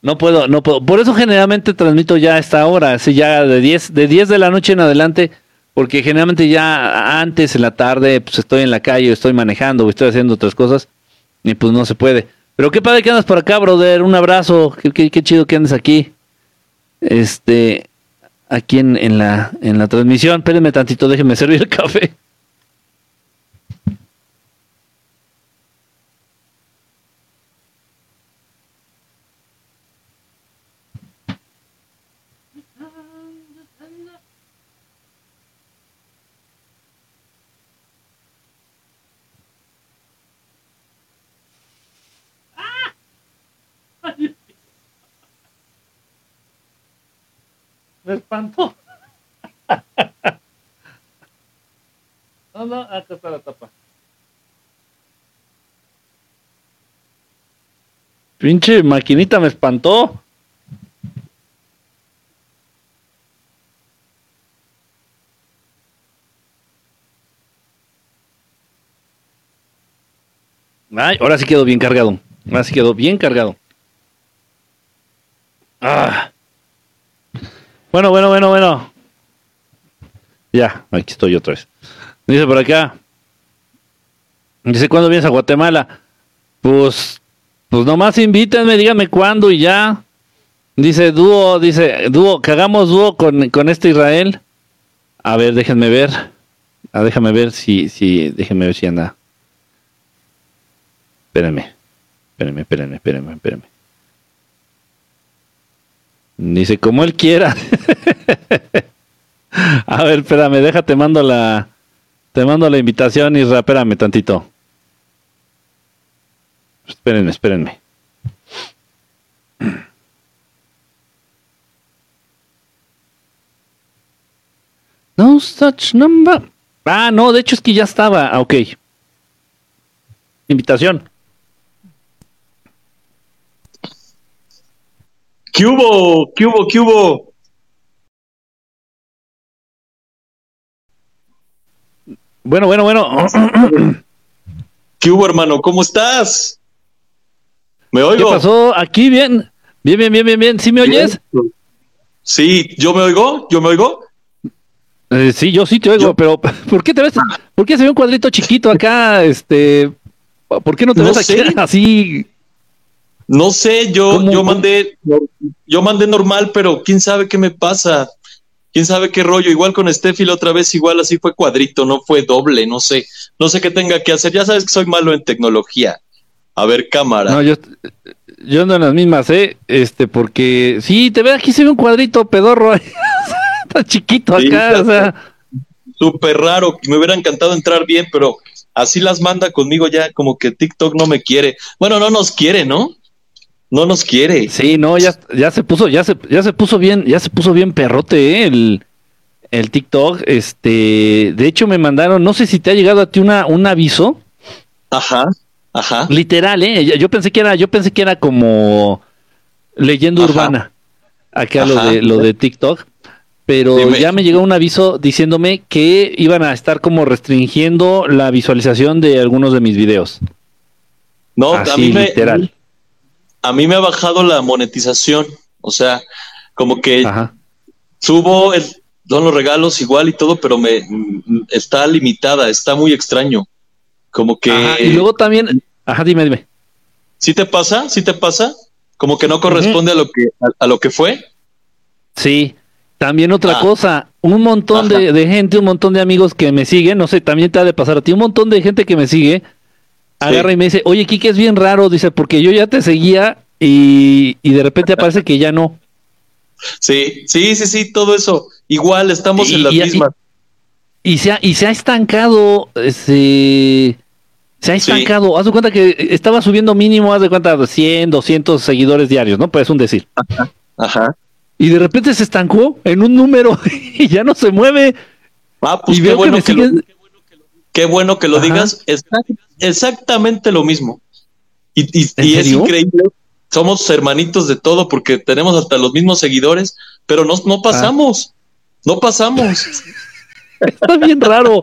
No puedo, no puedo. Por eso generalmente transmito ya a esta hora, así ya de 10, de 10 de la noche en adelante, porque generalmente ya antes en la tarde pues estoy en la calle, estoy manejando, estoy haciendo otras cosas, y pues no se puede. Pero qué padre que andas por acá, brother. Un abrazo. Qué, qué, chido que andes aquí. Este, aquí en, en, la, en la transmisión. Espérenme tantito, déjenme servir el café. me espantó. No, no, acá está la tapa. Pinche maquinita me espantó. Ay, ahora sí quedó bien cargado. Ahora sí quedó bien cargado. Ah. Bueno, bueno, bueno, bueno. Ya, aquí estoy otra vez. Dice por acá. Dice, ¿cuándo vienes a Guatemala? Pues, pues nomás invítenme, díganme cuándo y ya. Dice dúo, dice dúo, que hagamos dúo con, con este Israel. A ver, déjenme ver. Ah, déjame ver si, si, déjenme ver si anda. Espérenme, espérenme, espérenme, espérenme, espérenme. Dice, como él quiera. A ver, espérame, déjate, mando la, te mando la invitación, Isra, espérame tantito. Espérenme, espérenme. No such number. Ah, no, de hecho es que ya estaba. Ah, ok. Invitación. ¿Qué hubo? ¿Qué hubo? ¿Qué hubo? Bueno, bueno, bueno. ¿Qué hubo, hermano? ¿Cómo estás? ¿Me oigo? ¿Qué pasó? Aquí bien. Bien, bien, bien, bien, bien. ¿Sí me oyes? Sí, ¿yo me oigo? ¿Yo me oigo? Eh, sí, yo sí te oigo, pero ¿por qué te ves? ¿Por qué se ve un cuadrito chiquito acá? Este, ¿por qué no te No ves aquí así? No sé, yo, yo mandé, yo mandé normal, pero quién sabe qué me pasa. Quién sabe qué rollo. Igual con Steffi la otra vez, igual así fue cuadrito, no fue doble, no sé. No sé qué tenga que hacer. Ya sabes que soy malo en tecnología. A ver, cámara. No, yo, yo ando en las mismas, ¿eh? Este, porque sí, te ve aquí se ve un cuadrito pedorro. Está chiquito Sí, acá, o sea. Súper raro. Me hubiera encantado entrar bien, pero así las manda conmigo ya, como que TikTok no me quiere. Bueno, no nos quiere, ¿no? No nos quiere. Sí, no, ya, ya se puso, ya se, ya se puso bien, ya se puso bien perrote, ¿eh? El, el TikTok. Este, de hecho me mandaron, no sé si te ha llegado a ti una, un aviso. Ajá, ajá. Literal, ¿eh? Yo pensé que era, yo pensé que era como leyenda Ajá. urbana. Acá lo de, lo de TikTok. Pero Dime. ya me llegó un aviso diciéndome que iban a estar como restringiendo la visualización de algunos de mis videos. No, a Así, mí me, literal. A mí me ha bajado la monetización. O sea, como que Ajá. subo el, los regalos igual y todo, pero me mm, está limitada, está muy extraño. Como que Ajá, Y luego también, ajá, dime, dime. ¿sí te pasa? ¿Sí te pasa? Como que no corresponde a lo que a, a lo que fue. Sí, también otra Ah. cosa, un montón de, de gente, un montón de amigos que me siguen, no sé, también te ha de pasar a ti, un montón de gente que me sigue, agarra y me dice, oye, Kike, es bien raro, dice, porque yo ya te seguía y, y de repente aparece que ya no. Sí, sí, sí, sí, todo eso. Igual estamos Y- en las y- mismas. Y se ha, y se ha estancado, se, se ha Sí. estancado, haz de cuenta que estaba subiendo mínimo, haz de cuenta, 100, 200 seguidores diarios, ¿no? Pues un decir. Ajá. Y de repente se estancó en un número y ya no se mueve. Ah, pues y qué veo bueno que lo. Qué bueno que lo Ajá. digas. Exactamente lo mismo. Y, y- ¿En y es increíble. Somos hermanitos de todo porque tenemos hasta los mismos seguidores, pero no, no pasamos. No pasamos. Está bien raro.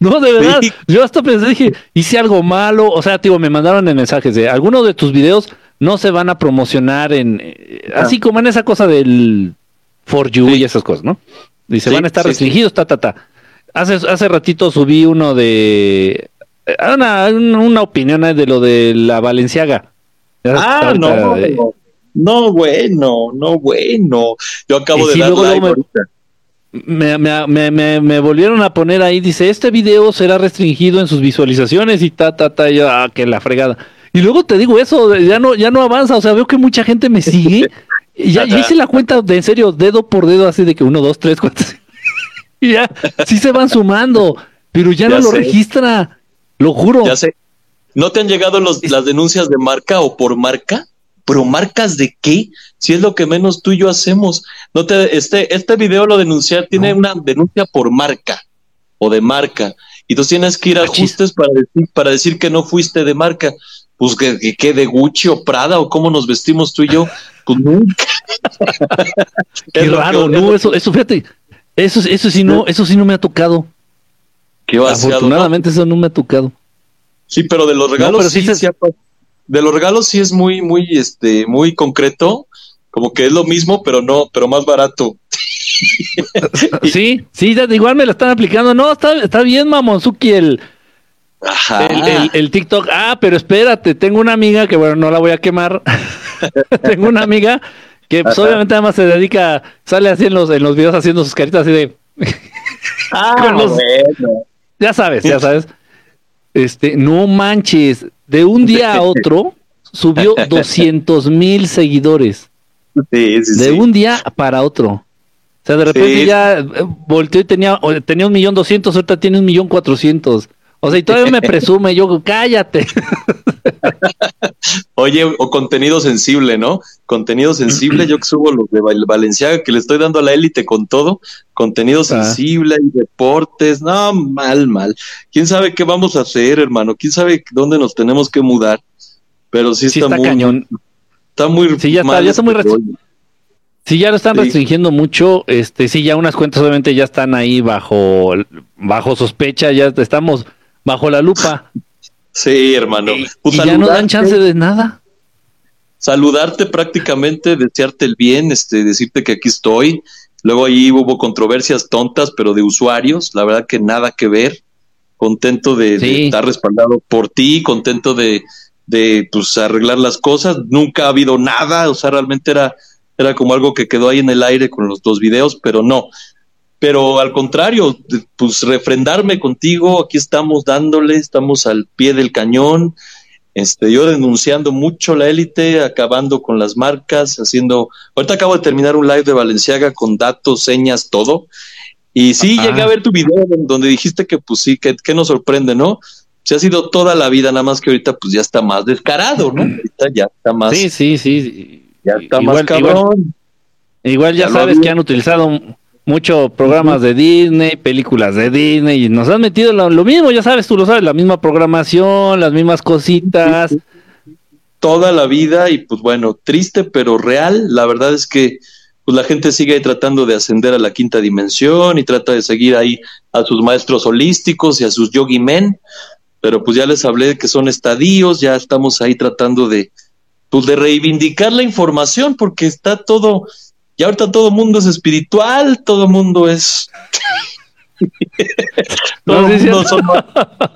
No, de verdad. Sí. Yo hasta pensé, dije, hice algo malo. O sea, tío, me mandaron en mensajes de algunos de tus videos no se van a promocionar en. eh, Ah. Así como en esa cosa del For You Sí. y esas cosas, ¿no? Dice, Sí, van a estar restringidos, ta, ta, ta. Hace, hace ratito subí uno de. eh, Una, una opinión eh, de lo de la Valenciaga. Ah, no, eh, no. No, bueno, no, bueno. Yo acabo Y de sí, dar luego, me- me, me, me, volvieron a poner ahí, dice, este video será restringido en sus visualizaciones y ta, ta, ta, y yo, ah, que la fregada. Y luego te digo eso, ya no, ya no avanza, o sea, veo que mucha gente me sigue, y ya, ya hice la cuenta de en serio, dedo por dedo, así de que uno, dos, tres, cuatro, y ya, sí se van sumando, pero ya, Ya no lo registra, lo juro. Ya sé. ¿No te han llegado los- las denuncias de marca o por marca? ¿Pero marcas de qué? Si es lo que menos tú y yo hacemos. No te, este, este video lo denunciar tiene No. una denuncia por marca o de marca. Y tú tienes que ir a ajustes para decir, para decir que no fuiste de marca. Pues que, que, que de Gucci o Prada o cómo nos vestimos tú y yo. Pues nunca. Qué Es raro, que- no, eso, eso, fíjate, eso, eso sí no, eso sí no me ha tocado. que vaciado, ¿no? Afortunadamente eso no me ha tocado. Sí, pero de los regalos sí, de los regalos sí es muy, muy, este, muy concreto, como que es lo mismo, pero no, pero más barato. sí, sí, igual me lo están aplicando. No, está, está bien, Mamonzuki, el, el, el, TikTok. Ah, pero espérate, tengo una amiga que, bueno, no la voy a quemar. tengo una amiga que pues, obviamente además se dedica, sale así en los, en los videos haciendo sus caritas así de... ah, Ya sabes, ya sabes. Este, no manches, de un día a otro subió 200 mil seguidores. de un día para otro. O sea, de repente ya eh, volteó y tenía, tenía un millón doscientos, ahorita tiene un millón cuatrocientos. O sea, y todavía me presume, yo, cállate. Oye, o contenido sensible, ¿no? Contenido sensible, yo que subo los de Valenciaga, que le estoy dando a la élite con todo, contenido ah. sensible y deportes, no, mal, mal. ¿Quién sabe qué vamos a hacer, hermano? ¿Quién sabe dónde nos tenemos que mudar? Pero sí, está, muy... Cañón. Está muy... Sí, ya está, ya está muy... Este sí, ya lo están restringiendo mucho, este, sí, ya unas cuentas obviamente ya están ahí bajo, bajo sospecha, ya estamos bajo la lupa. Sí, hermano. y pues ya no dan chance de nada. Saludarte prácticamente, desearte el bien, este, decirte que aquí estoy. Luego ahí hubo controversias tontas, pero de usuarios, la verdad que nada que ver. Contento de, estar respaldado por ti, contento de, de pues arreglar las cosas. Nunca ha habido nada, o sea, realmente era, era como algo que quedó ahí en el aire con los dos videos, pero no pero al contrario, pues refrendarme contigo, aquí estamos dándole, estamos al pie del cañón, este, yo denunciando mucho la élite, acabando con las marcas, haciendo, ahorita acabo de terminar un live de Valenciaga con datos, señas, todo, y sí, llegué a ver tu video donde dijiste que pues sí, que, que nos sorprende, ¿no? Se ha sido toda la vida, nada más que ahorita pues ya está más descarado, ¿no? Ahorita ya está más. Sí, sí, sí. Ya está más cabrón. Igual, ya, sabes que han utilizado muchos programas de Disney, películas de Disney, y nos han metido lo, mismo, ya sabes, tú lo sabes, la misma programación, las mismas cositas. Toda la vida, y pues bueno, triste pero real, la verdad es que pues la gente sigue tratando de ascender a la quinta dimensión y trata de seguir ahí a sus maestros holísticos y a sus yogi men, pero pues ya les hablé de que son estadios, ya estamos ahí tratando de, pues de reivindicar la información porque está todo y ahorita todo el mundo es espiritual, todo el mundo es... todo el mundo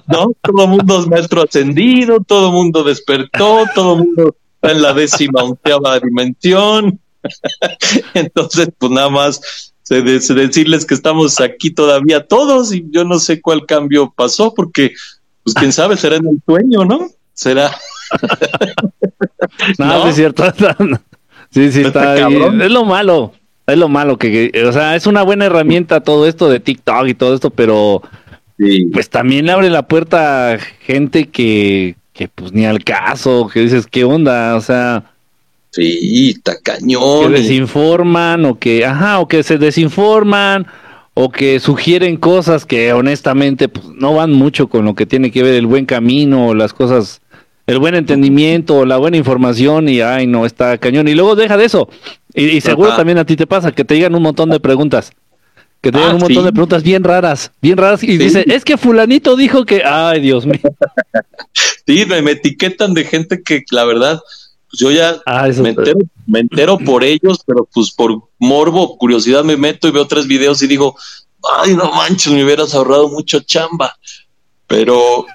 ¿no? Todo mundo es maestro ascendido, todo el mundo despertó, todo el mundo está en la décima onceava dimensión. Entonces, pues nada más decirles que estamos aquí todavía todos y yo no sé cuál cambio pasó porque, pues quién sabe, será en el sueño, ¿no? Será. no, es cierto. Sí, sí, está, Es lo malo. Es lo malo que, o sea, es una buena herramienta todo esto de TikTok y todo esto, pero pues también abre la puerta a gente que, que pues ni al caso, que dices, ¿qué onda? O sea, sí, está cañón. Que desinforman o que, ajá, o que se desinforman o que sugieren cosas que honestamente pues, no van mucho con lo que tiene que ver el buen camino o las cosas el buen entendimiento, la buena información y ay no, está cañón. Y luego deja de eso. Y, seguro también a ti te pasa que te llegan un montón de preguntas. Que te llegan ah, un montón de preguntas bien raras, bien raras. Y dice, es que fulanito dijo que, ay Dios mío. sí, me, etiquetan de gente que la verdad, pues yo ya ah, me, entero, me entero por ellos, pero pues por morbo, curiosidad me meto y veo tres videos y digo, ay no manches, me hubieras ahorrado mucho chamba. Pero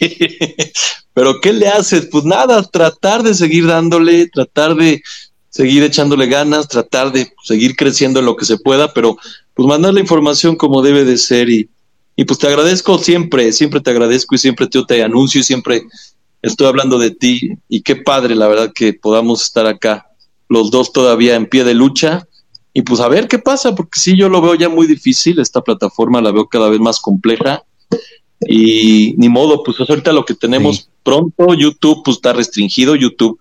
Pero ¿qué le haces? Pues nada, tratar de seguir dándole, tratar de seguir echándole ganas, tratar de seguir creciendo en lo que se pueda, pero pues mandar la información como debe de ser y, y pues te agradezco siempre, siempre te agradezco y siempre te, anuncio y siempre estoy hablando de ti y qué padre la verdad que podamos estar acá los dos todavía en pie de lucha y pues a ver qué pasa, porque sí, yo lo veo ya muy difícil, esta plataforma la veo cada vez más compleja y ni modo, pues ahorita lo que tenemos pronto, YouTube pues está restringido, YouTube,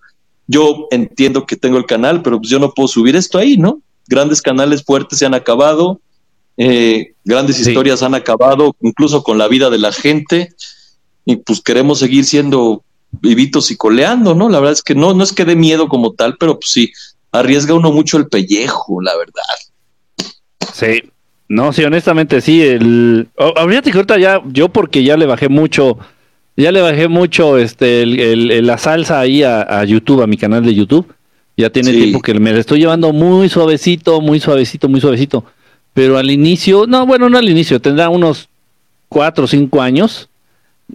yo entiendo que tengo el canal, pero pues yo no puedo subir esto ahí, ¿no? Grandes canales fuertes se han acabado, eh, grandes historias han acabado, incluso con la vida de la gente, y pues queremos seguir siendo vivitos y coleando, ¿no? La verdad es que no, no es que dé miedo como tal, pero pues sí, arriesga uno mucho el pellejo, la verdad. Sí, no, sí, honestamente sí. El... Ahorita que ahorita ya, yo porque ya le bajé mucho ya le bajé mucho este el, la salsa ahí a, YouTube, a mi canal de YouTube. Ya tiene tiempo que me la estoy llevando muy suavecito, muy suavecito, muy suavecito. Pero al inicio, no, bueno, no al inicio, tendrá unos cuatro o cinco años.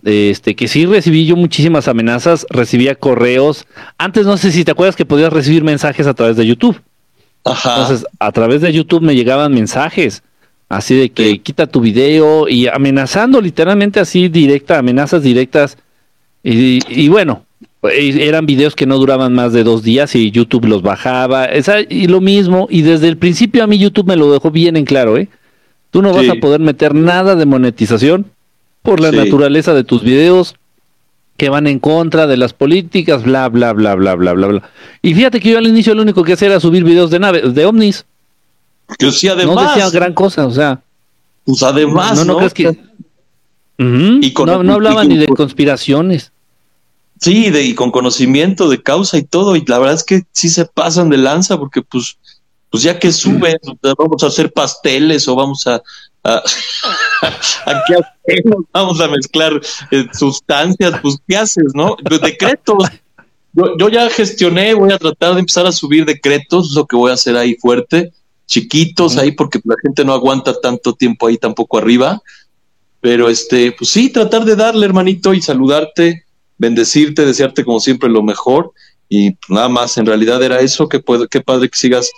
Este, que sí recibí yo muchísimas amenazas, recibía correos. Antes no sé si te acuerdas que podías recibir mensajes a través de YouTube. Ajá. Entonces, a través de YouTube me llegaban mensajes así de que quita tu video y amenazando literalmente así directa, amenazas directas. Y, bueno, eran videos que no duraban más de dos días y YouTube los bajaba. Esa, y lo mismo, y desde el principio a mí YouTube me lo dejó bien en claro, ¿eh? Tú no vas a poder meter nada de monetización por la naturaleza de tus videos que van en contra de las políticas, bla, bla, bla, bla, bla, bla, bla. Y fíjate que yo al inicio lo único que hacía era subir videos de naves, de ovnis. Que sí, además. No decía gran cosa, o sea. Pues además, ¿no? ¿no? crees que... y no, hablaban ni de conspiraciones. Sí, de, y con conocimiento de causa y todo, y la verdad es que sí se pasan de lanza, porque pues, pues ya que suben, vamos a hacer pasteles o vamos a, a, qué hacemos? Vamos a mezclar eh, sustancias, pues ¿qué haces, no? Decretos. Yo, yo ya gestioné, voy a tratar de empezar a subir decretos, lo que voy a hacer ahí fuerte chiquitos ahí porque la gente no aguanta tanto tiempo ahí tampoco arriba. Pero este, pues sí, tratar de darle, hermanito, y saludarte, bendecirte, desearte como siempre lo mejor. Y nada más, en realidad era eso, que puedo, qué padre que sigas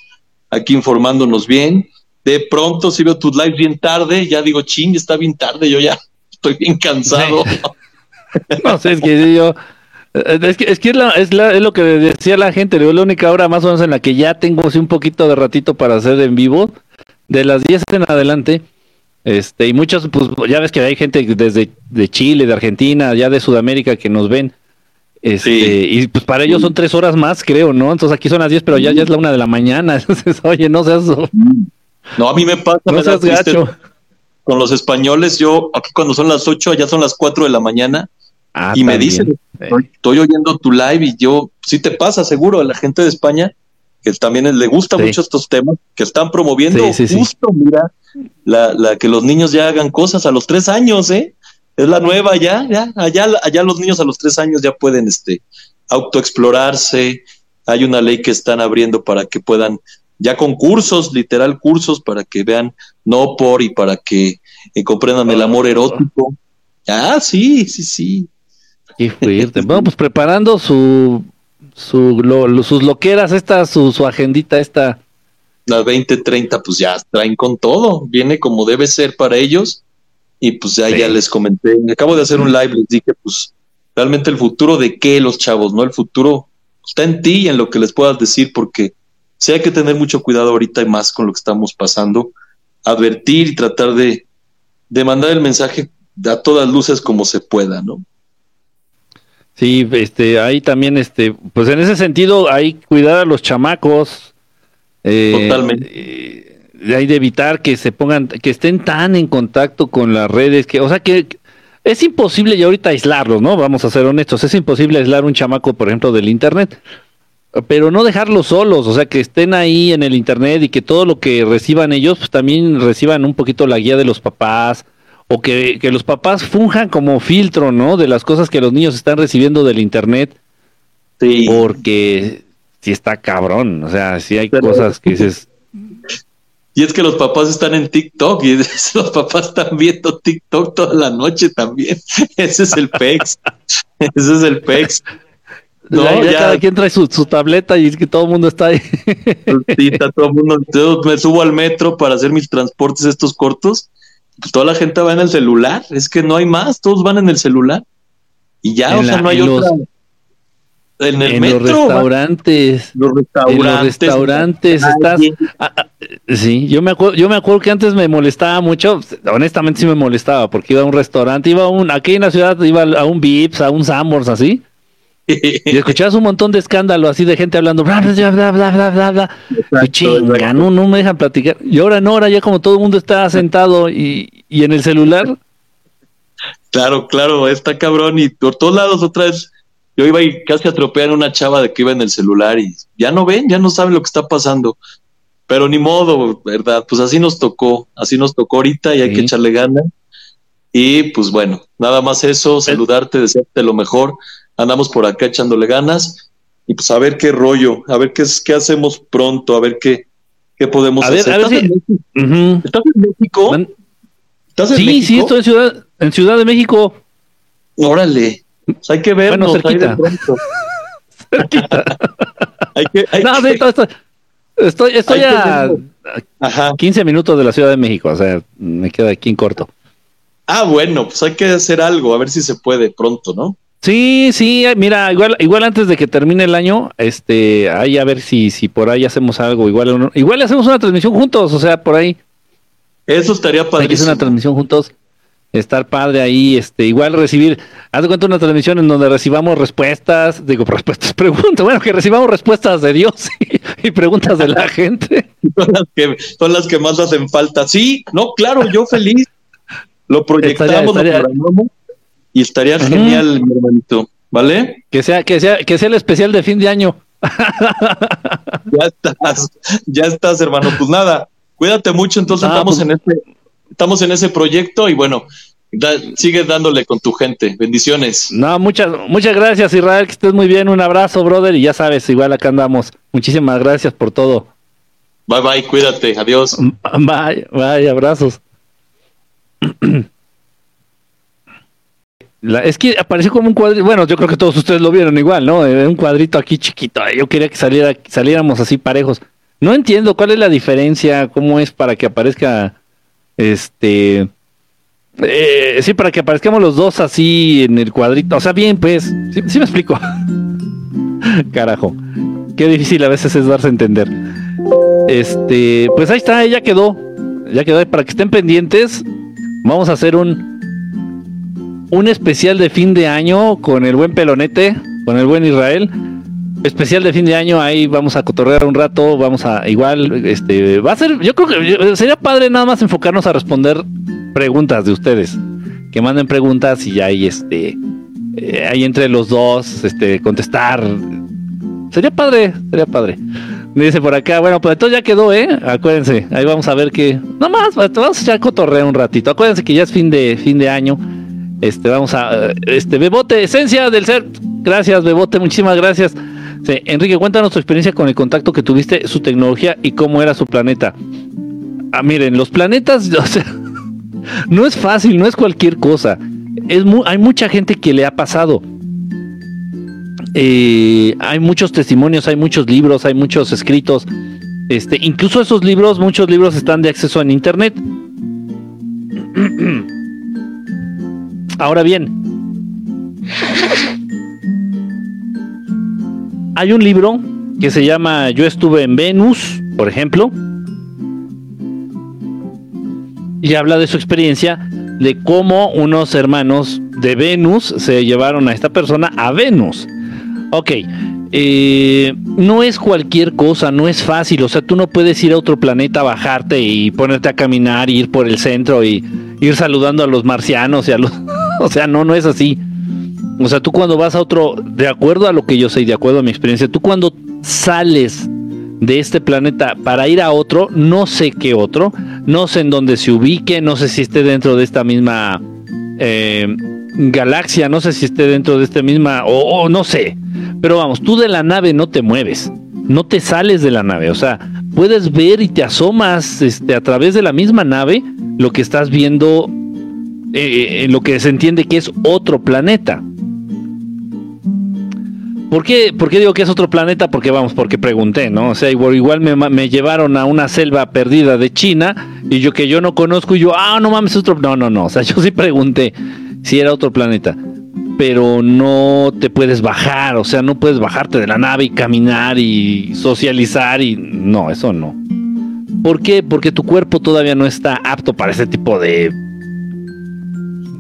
aquí informándonos bien. De pronto, si veo tus lives bien tarde, ya digo, ching, está bien tarde, yo ya estoy bien cansado. no sé, es que yo, es que, es, que es, la, es, la, es, lo que decía la gente, la única hora más o menos en la que ya tengo un poquito de ratito para hacer en vivo, de las 10 en adelante, este, y muchos, pues ya ves que hay gente desde de Chile, de Argentina, ya de Sudamérica que nos ven, este, y pues para ellos son tres horas más, creo, ¿no? Entonces aquí son las 10, pero ya, ya es la una de la mañana, entonces, oye, no seas... No, a mí me pasa... No seas gacho. Con los españoles, yo, aquí cuando son las 8, ya son las 4 de la mañana, Ah, y me dicen, estoy, oyendo tu live y yo, sí te pasa seguro a la gente de España, que también le gusta mucho estos temas, que están promoviendo justo, mira, la, la, que los niños ya hagan cosas a los tres años, ¿eh? Es la nueva ya, ya, allá, allá los niños a los tres años ya pueden este, autoexplorarse, hay una ley que están abriendo para que puedan, ya con cursos, literal cursos, para que vean no por y para que eh, comprendan el amor erótico. Ah, sí, sí, sí. Qué fuerte. bueno, pues preparando su, su sus loqueras, esta, su, su agendita, esta. Las 20, 30, pues ya traen con todo. Viene como debe ser para ellos. Y pues ya, ya les comenté. Acabo de hacer un live, les dije, pues realmente el futuro de qué los chavos, ¿no? El futuro está en ti y en lo que les puedas decir, porque sí hay que tener mucho cuidado ahorita y más con lo que estamos pasando. Advertir y tratar de, de mandar el mensaje a todas luces como se pueda, ¿no? Sí, este, ahí también, este, pues en ese sentido, hay cuidar a los chamacos. Eh, Totalmente. hay de evitar que se pongan, que estén tan en contacto con las redes, que, o sea, que es imposible ya ahorita aislarlos, ¿no? Vamos a ser honestos, es imposible aislar un chamaco, por ejemplo, del internet, pero no dejarlos solos, o sea, que estén ahí en el internet y que todo lo que reciban ellos, pues también reciban un poquito la guía de los papás, o que, los papás funjan como filtro, ¿no? De las cosas que los niños están recibiendo del internet. Sí. Porque sí está cabrón, o sea, sí hay cosas que dices... Y es que los papás están en TikTok y los papás están viendo TikTok toda la noche también. Ese es el PEX. Ese es el PEX. No, ya, cada quien trae su, tableta y es que todo el mundo está ahí. Sí, está todo el mundo. Yo me subo al metro para hacer mis transportes estos cortos toda la gente va en el celular, es que no hay más, todos van en el celular. Y ya, o sea, no hay otra. en el metro. Los restaurantes. Los restaurantes. En los restaurantes estás. Ah, ah, sí, yo me acuerdo, yo me acuerdo que antes me molestaba mucho, honestamente sí me molestaba, porque iba a un restaurante, iba a un, aquí en la ciudad iba a un Vips, a un Sambors así. Y escuchabas un montón de escándalo así de gente hablando, bla, bla, bla, bla, bla, bla, bla. y chinga, no, no me dejan platicar. Y ahora no, ahora ya como todo el mundo está sentado y, y en el celular. Claro, claro, está cabrón. Y por todos lados otra vez, yo iba y casi atropellar a una chava de que iba en el celular y ya no ven, ya no saben lo que está pasando. Pero ni modo, ¿verdad? Pues así nos tocó, así nos tocó ahorita y hay que echarle ganas. Y pues bueno, nada más eso, saludarte, desearte lo mejor. Andamos por acá echándole ganas y pues a ver qué rollo, a ver qué, es, qué hacemos pronto, a ver qué, qué podemos hacer. ¿Estás, en México? ¿Estás en sí, México? sí, estoy en Ciudad, en Ciudad de México. Órale, pues hay que vernos bueno, cerquita. cerquita. hay que, hay no, que... estoy, estoy a, a 15 minutos de la Ciudad de México, o sea, me queda aquí en corto. Ah, bueno, pues hay que hacer algo, a ver si se puede pronto, ¿no? Sí, sí, mira, igual, igual antes de que termine el año, este, ahí a ver si, si por ahí hacemos algo, igual, igual hacemos una transmisión juntos, o sea, por ahí. Eso estaría padre. hacer una transmisión juntos, estar padre ahí, este, igual recibir, haz de cuenta una transmisión en donde recibamos respuestas, digo, respuestas, preguntas, bueno, que recibamos respuestas de Dios y, preguntas de la gente. son, las que, son las que más hacen falta. Sí, no, claro, yo feliz. Lo proyectamos, lo programamos y estaría genial, mi hermanito, ¿vale? Que sea, que sea, que sea el especial de fin de año. ya estás, ya estás, hermano. Pues nada, cuídate mucho, entonces estamos pues en este, estamos en ese proyecto y bueno, sigue dándole con tu gente. Bendiciones. No, muchas, muchas gracias, Israel, que estés muy bien. Un abrazo, brother, y ya sabes, igual acá andamos. Muchísimas gracias por todo. Bye bye, cuídate, adiós. Bye, bye, abrazos. es que apareció como un cuadrito, bueno, yo creo que todos ustedes lo vieron igual, ¿no? Eh, un cuadrito aquí chiquito, yo quería que saliera, saliéramos así parejos. No entiendo cuál es la diferencia, cómo es para que aparezca, este, eh, sí, para que aparezcamos los dos así en el cuadrito, o sea, bien, pues, sí, me explico. Carajo, qué difícil a veces es darse a entender. Este, pues ahí está, ya quedó, ya quedó, para que estén pendientes, vamos a hacer un un especial de fin de año con el buen pelonete, con el buen Israel. Especial de fin de año, ahí vamos a cotorrear un rato, vamos a igual, este, va a ser, yo creo que sería padre nada más enfocarnos a responder preguntas de ustedes, que manden preguntas y ahí, este, eh, ahí entre los dos, este, contestar. Sería padre, sería padre. Me dice por acá, bueno, pues entonces ya quedó, ¿eh? Acuérdense, ahí vamos a ver que, nada más, vamos a echar cotorreo un ratito. Acuérdense que ya es fin de, fin de año. Este, vamos a. Este, Bebote, esencia del ser. Gracias, Bebote, muchísimas gracias. Enrique, cuéntanos tu experiencia con el contacto que tuviste, su tecnología y cómo era su planeta. Ah, miren, los planetas, no es fácil, no es cualquier cosa. Es hay mucha gente que le ha pasado. Eh, hay muchos testimonios, hay muchos libros, hay muchos escritos. Este, incluso esos libros, muchos libros están de acceso en internet. Ahora bien, hay un libro que se llama Yo estuve en Venus, por ejemplo, y habla de su experiencia de cómo unos hermanos de Venus se llevaron a esta persona a Venus. Ok, eh, no es cualquier cosa, no es fácil, o sea, tú no puedes ir a otro planeta, bajarte y ponerte a caminar, ir por el centro y ir saludando a los marcianos y a los... o sea, no, no es así. O sea, tú cuando vas a otro, de acuerdo a lo que yo sé, de acuerdo a mi experiencia, tú cuando sales de este planeta para ir a otro, no sé qué otro, no sé en dónde se ubique, no sé si esté dentro de esta misma eh, galaxia, no sé si esté dentro de esta misma, o, no sé, pero vamos, tú de la nave no te mueves, no te sales de la nave, o sea, puedes ver y te asomas este, a través de la misma nave lo que estás viendo eh, en lo que se entiende que es otro planeta. ¿Por qué, ¿Por qué, digo que es otro planeta? Porque vamos, porque pregunté, ¿no? O sea, igual, me, llevaron a una selva perdida de China y yo que yo no conozco y yo, ah, no mames, otro... No, no, no, o sea, yo sí pregunté si era otro planeta, pero no te puedes bajar, o sea, no puedes bajarte de la nave y caminar y socializar y no, eso no. ¿Por qué? Porque tu cuerpo todavía no está apto para ese tipo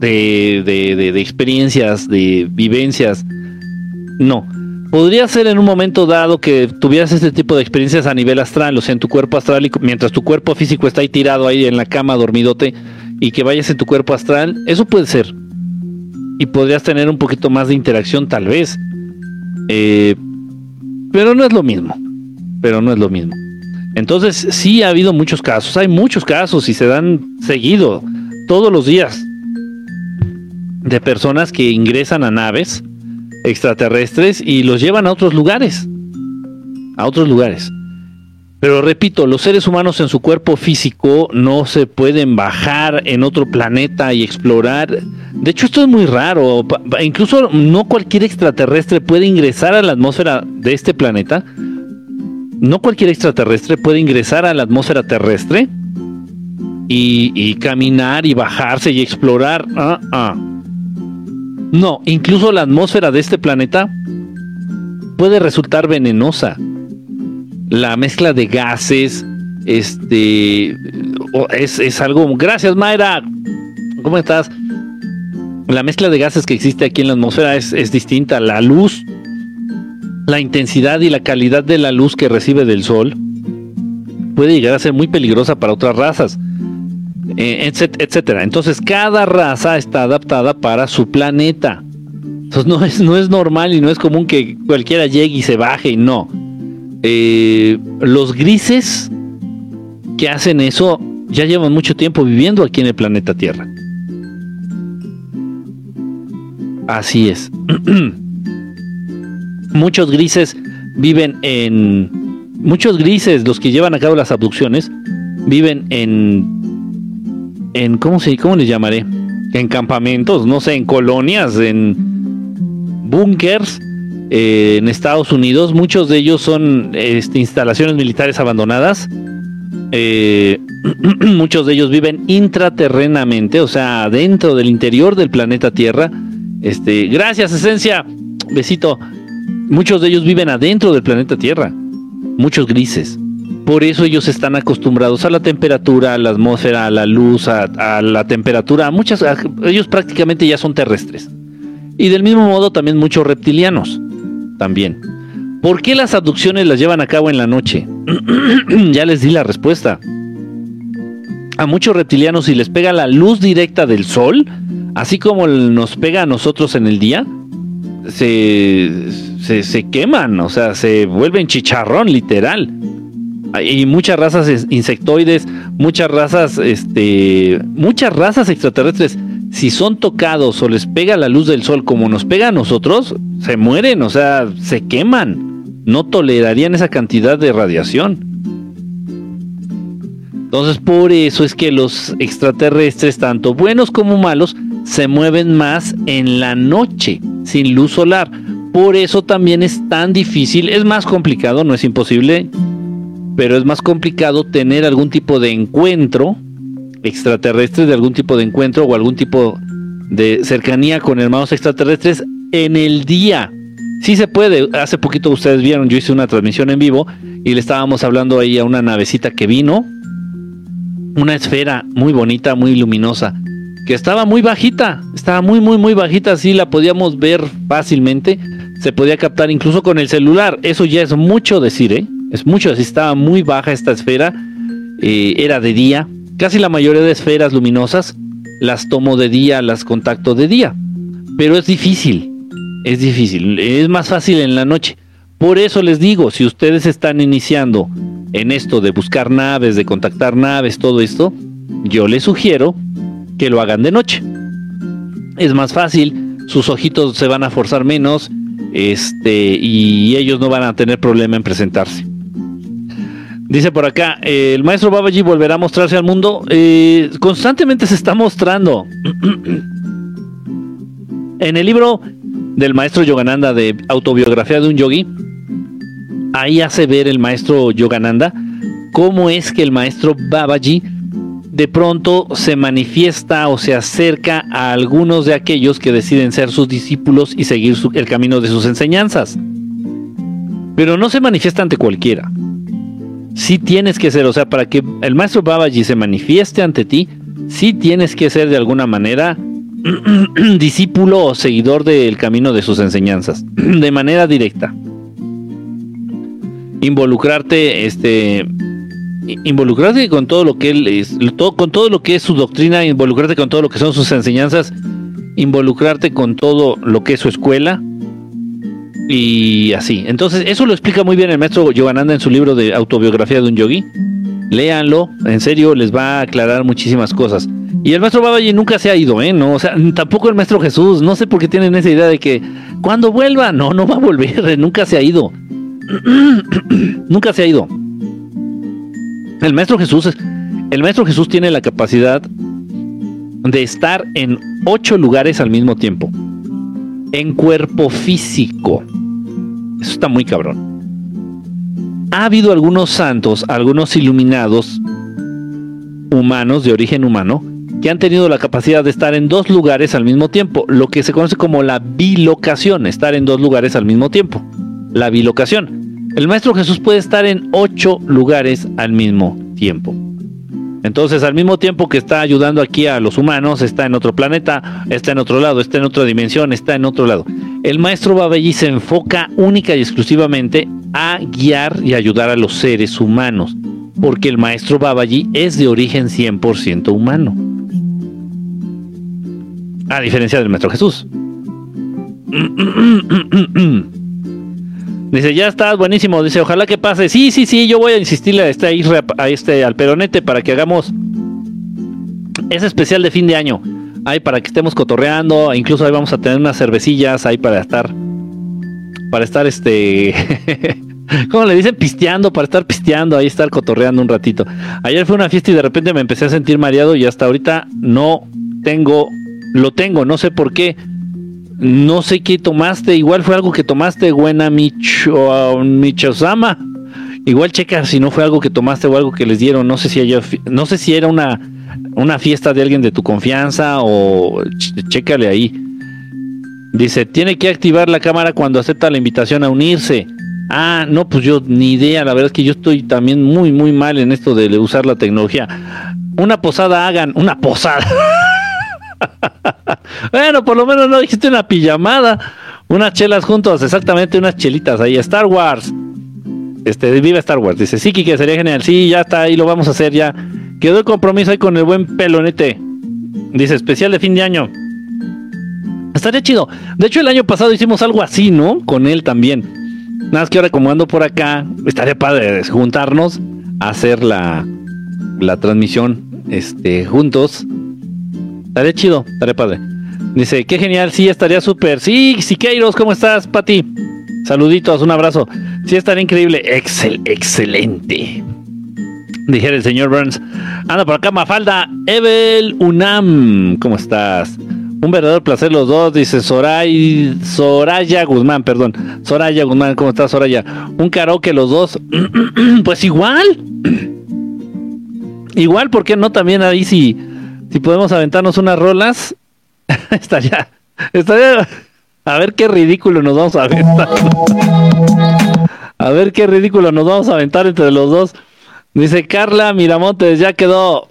de de, de, experiencias, de vivencias. No. Podría ser en un momento dado que tuvieras este tipo de experiencias a nivel astral, o sea, en tu cuerpo astral, y mientras tu cuerpo físico está ahí tirado ahí en la cama, dormidote, y que vayas en tu cuerpo astral, eso puede ser. Y podrías tener un poquito más de interacción, tal vez. Eh, pero no es lo mismo. Pero no es lo mismo. Entonces, sí ha habido muchos casos, hay muchos casos y se dan seguido, todos los días de personas que ingresan a naves extraterrestres y los llevan a otros lugares. A otros lugares. Pero repito, los seres humanos en su cuerpo físico no se pueden bajar en otro planeta y explorar. De hecho, esto es muy raro. Incluso no cualquier extraterrestre puede ingresar a la atmósfera de este planeta. No cualquier extraterrestre puede ingresar a la atmósfera terrestre y, caminar y bajarse y explorar. Ah, ah. No, incluso la atmósfera de este planeta puede resultar venenosa la mezcla de gases, este, es, algo... Gracias, Mayra. ¿Cómo estás? La mezcla de gases que existe aquí en la atmósfera es, distinta. La luz, la intensidad y la calidad de la luz que recibe del sol puede llegar a ser muy peligrosa para otras razas, eh, etcétera. Entonces, cada raza está adaptada para su planeta. Entonces, no es, no es normal y no es común que cualquiera llegue y se baje y no. Eh, los grises que hacen eso ya llevan mucho tiempo viviendo aquí en el planeta Tierra. Así es. muchos grises viven en... Muchos grises, los que llevan a cabo las abducciones, viven en... en ¿Cómo, se, cómo les llamaré? En campamentos, no sé, en colonias, en búnkers eh, en Estados Unidos. Muchos de ellos son este, instalaciones militares abandonadas. Eh, muchos de ellos viven intraterrenamente, o sea, dentro del interior del planeta Tierra. Este, gracias, esencia. Besito. Muchos de ellos viven adentro del planeta Tierra. Muchos grises. Por eso ellos están acostumbrados a la temperatura, a la atmósfera, a la luz, a, la temperatura. muchas, ellos prácticamente ya son terrestres. Y del mismo modo también muchos reptilianos también. ¿Por qué las abducciones las llevan a cabo en la noche? ya les di la respuesta. A muchos reptilianos si les pega la luz directa del sol, así como nos pega a nosotros en el día, se, se, queman, o sea, se vuelven chicharrón, literal. Y muchas razas insectoides, muchas razas, este, muchas razas extraterrestres si son tocados o les pega la luz del sol como nos pega a nosotros, se mueren, o sea, se queman. No tolerarían esa cantidad de radiación. Entonces, por eso es que los extraterrestres, tanto buenos como malos, se mueven más en la noche, sin luz solar. Por eso también es tan difícil, es más complicado, no es imposible, pero es más complicado tener algún tipo de encuentro extraterrestres, de algún tipo de encuentro o algún tipo de cercanía con hermanos extraterrestres en el día. Sí se puede. Hace poquito ustedes vieron, yo hice una transmisión en vivo y le estábamos hablando ahí a una navecita que vino. Una esfera muy bonita, muy luminosa, que estaba muy bajita, estaba muy, muy, muy bajita, así la podíamos ver fácilmente. Se podía captar incluso con el celular. Eso ya es mucho decir, ¿eh? Es mucho estaba muy baja esta esfera. Eh, era de día, Casi la mayoría de esferas luminosas las tomo de día, las contacto de día. Pero es difícil, es difícil, es más fácil en la noche. Por eso les digo, si ustedes están iniciando en esto de buscar naves, de contactar naves, todo esto, yo les sugiero que lo hagan de noche. Es más fácil, sus ojitos se van a forzar menos, este, y ellos no van a tener problema en presentarse. Dice por acá, el maestro Babaji volverá a mostrarse al mundo. Eh, constantemente se está mostrando. en el libro del maestro Yogananda de autobiografía de un yogi, ahí hace ver el maestro Yogananda cómo es que el maestro Babaji de pronto se manifiesta o se acerca a algunos de aquellos que deciden ser sus discípulos y seguir el camino de sus enseñanzas. Pero no se manifiesta ante cualquiera sí tienes que ser, o sea, para que el maestro Babaji se manifieste ante ti, sí tienes que ser de alguna manera discípulo o seguidor del camino de sus enseñanzas, de manera directa. Involucrarte, este, involucrarte con todo lo que él es, con todo lo que es su doctrina, involucrarte con todo lo que son sus enseñanzas, involucrarte con todo lo que es su escuela, y así. Entonces, eso lo explica muy bien el maestro Yogananda en su libro de autobiografía de un yogi. Léanlo, en serio, les va a aclarar muchísimas cosas. Y el maestro Babaji nunca se ha ido, ¿eh? No, o sea, tampoco el maestro Jesús. No sé por qué tienen esa idea de que cuando vuelva, no, no va a volver, nunca se ha ido. nunca se ha ido. El maestro Jesús, el maestro Jesús tiene la capacidad de estar en ocho lugares al mismo tiempo. En cuerpo físico. Eso está muy cabrón. Ha habido algunos santos, algunos iluminados humanos de origen humano que han tenido la capacidad de estar en dos lugares al mismo tiempo, lo que se conoce como la bilocación, estar en dos lugares al mismo tiempo. La bilocación. El Maestro Jesús puede estar en ocho lugares al mismo tiempo. Entonces, al mismo tiempo que está ayudando aquí a los humanos, está en otro planeta, está en otro lado, está en otra dimensión, está en otro lado. El maestro Babayi se enfoca única y exclusivamente a guiar y ayudar a los seres humanos, porque el maestro Babayi es de origen 100% humano. A diferencia del maestro Jesús. Dice, ya estás buenísimo. Dice, ojalá que pase. Sí, sí, sí, yo voy a insistirle a este, a este al peronete para que hagamos ese especial de fin de año. Ahí para que estemos cotorreando. Incluso ahí vamos a tener unas cervecillas ahí para estar. Para estar este. ¿Cómo le dicen? Pisteando, para estar pisteando, ahí estar cotorreando un ratito. Ayer fue una fiesta y de repente me empecé a sentir mareado y hasta ahorita no tengo. Lo tengo, no sé por qué no sé qué tomaste, igual fue algo que tomaste, buena Micho, Michosama. Igual checa si no fue algo que tomaste o algo que les dieron, no sé si no sé si era una, una fiesta de alguien de tu confianza o chécale ahí. Dice, tiene que activar la cámara cuando acepta la invitación a unirse. Ah, no, pues yo ni idea, la verdad es que yo estoy también muy, muy mal en esto de usar la tecnología. Una posada hagan, una posada. bueno, por lo menos no dijiste una pijamada. Unas chelas juntos, exactamente, unas chelitas ahí. Star Wars. Este, viva Star Wars. Dice, sí, que sería genial. Sí, ya está, ahí lo vamos a hacer ya. Quedó el compromiso ahí con el buen pelonete. Dice, especial de fin de año. Estaría chido. De hecho, el año pasado hicimos algo así, ¿no? Con él también. Nada más que ahora como ando por acá, estaría padre juntarnos, hacer la, la transmisión este, juntos Estaría chido, estaría padre. Dice, qué genial, sí, estaría súper. Sí, Siqueiros, ¿cómo estás, Pati? Saluditos, un abrazo. Sí, estaría increíble. Excel, excelente. Dijera el señor Burns. Anda por acá, Mafalda. Evel Unam, ¿cómo estás? Un verdadero placer los dos, dice Soray, Soraya Guzmán, perdón. Soraya Guzmán, ¿cómo estás, Soraya? Un karaoke los dos. pues igual. igual, ¿por qué no también ahí sí? si podemos aventarnos unas rolas, estaría, estaría, a ver qué ridículo nos vamos a aventar. a ver qué ridículo nos vamos a aventar entre los dos. Dice Carla Miramontes, ya quedó.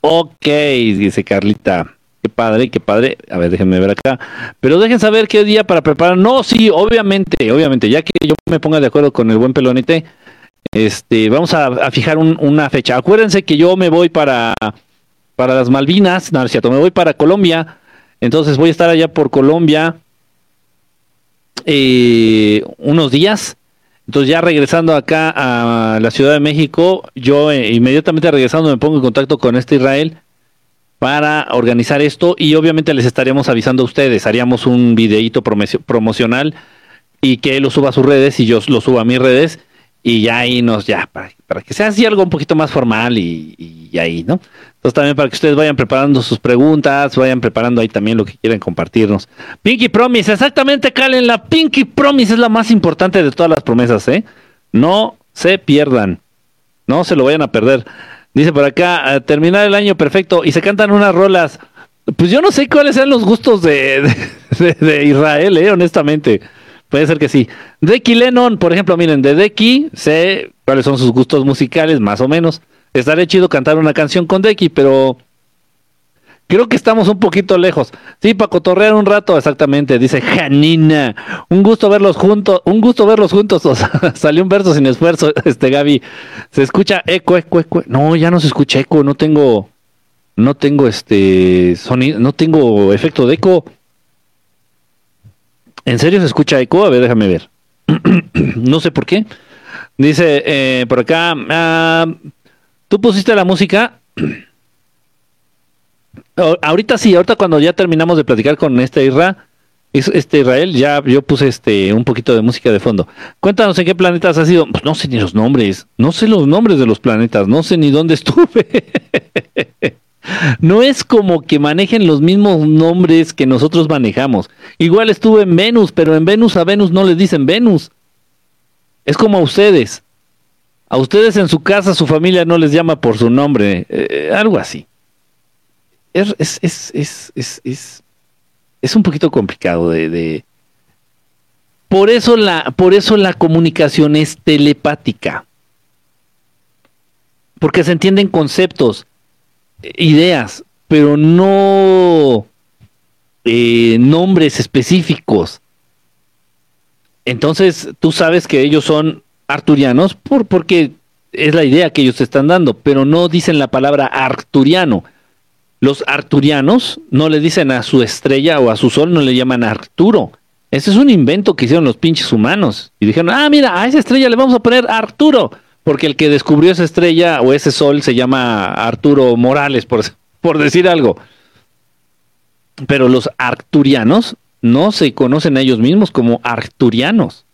Ok, dice Carlita. Qué padre, qué padre. A ver, déjenme ver acá. Pero dejen saber qué día para preparar. No, sí, obviamente, obviamente. Ya que yo me ponga de acuerdo con el buen pelonete, este, vamos a, fijar una fecha. Acuérdense que yo me voy para para las Malvinas, no, cierto, me voy para Colombia, entonces voy a estar allá por Colombia eh, unos días. Entonces ya regresando acá a la Ciudad de México, yo eh, inmediatamente regresando me pongo en contacto con este Israel para organizar esto y obviamente les estaríamos avisando a ustedes, haríamos un videíto promocional y que él lo suba a sus redes y yo lo suba a mis redes y ya ahí nos, ya, para, que sea así algo un poquito más formal y, y ahí, ¿no? Entonces también para que ustedes vayan preparando sus preguntas, vayan preparando ahí también lo que quieren compartirnos. Pinky Promise, exactamente, Calen, la Pinky Promise es la más importante de todas las promesas, ¿eh? No se pierdan, no se lo vayan a perder. Dice por acá, terminar el año perfecto y se cantan unas rolas. Pues yo no sé cuáles sean los gustos de, de, Israel, ¿eh? honestamente. Puede ser que sí. Decky Lennon, por ejemplo, miren, de Decky sé cuáles son sus gustos musicales, más o menos. Estaría chido cantar una canción con Decky, pero creo que estamos un poquito lejos. Sí, para cotorrear un rato, exactamente, dice Janina. Un gusto verlos juntos, un gusto verlos juntos. salió un verso sin esfuerzo, este Gaby. Se escucha eco, eco, eco. No, ya no se escucha eco, no tengo, no tengo este sonido, no tengo efecto de eco. ¿En serio se escucha eco? A ver, déjame ver. no sé por qué. Dice eh, por acá, ah, Tú pusiste la música. ahorita sí, ahorita cuando ya terminamos de platicar con este Isra, este Israel, ya yo puse este un poquito de música de fondo. Cuéntanos en qué planetas has ido. Pues no sé ni los nombres, no sé los nombres de los planetas, no sé ni dónde estuve. no es como que manejen los mismos nombres que nosotros manejamos. Igual estuve en Venus, pero en Venus a Venus no les dicen Venus. Es como a ustedes. A ustedes en su casa su familia no les llama por su nombre, eh, algo así. Es, es, es, es, un poquito complicado de, de, Por, eso la, por eso la comunicación es telepática. Porque se entienden conceptos, ideas, pero no eh, nombres específicos. Entonces tú sabes que ellos son arturianos por, porque es la idea que ellos están dando, pero no dicen la palabra arturiano. Los arturianos no le dicen a su estrella o a su sol, no le llaman Arturo. Ese es un invento que hicieron los pinches humanos. Y dijeron, ah, mira, a esa estrella le vamos a poner Arturo, porque el que descubrió esa estrella o ese sol se llama Arturo Morales, por, por decir algo. Pero los arturianos no se conocen a ellos mismos como arturianos.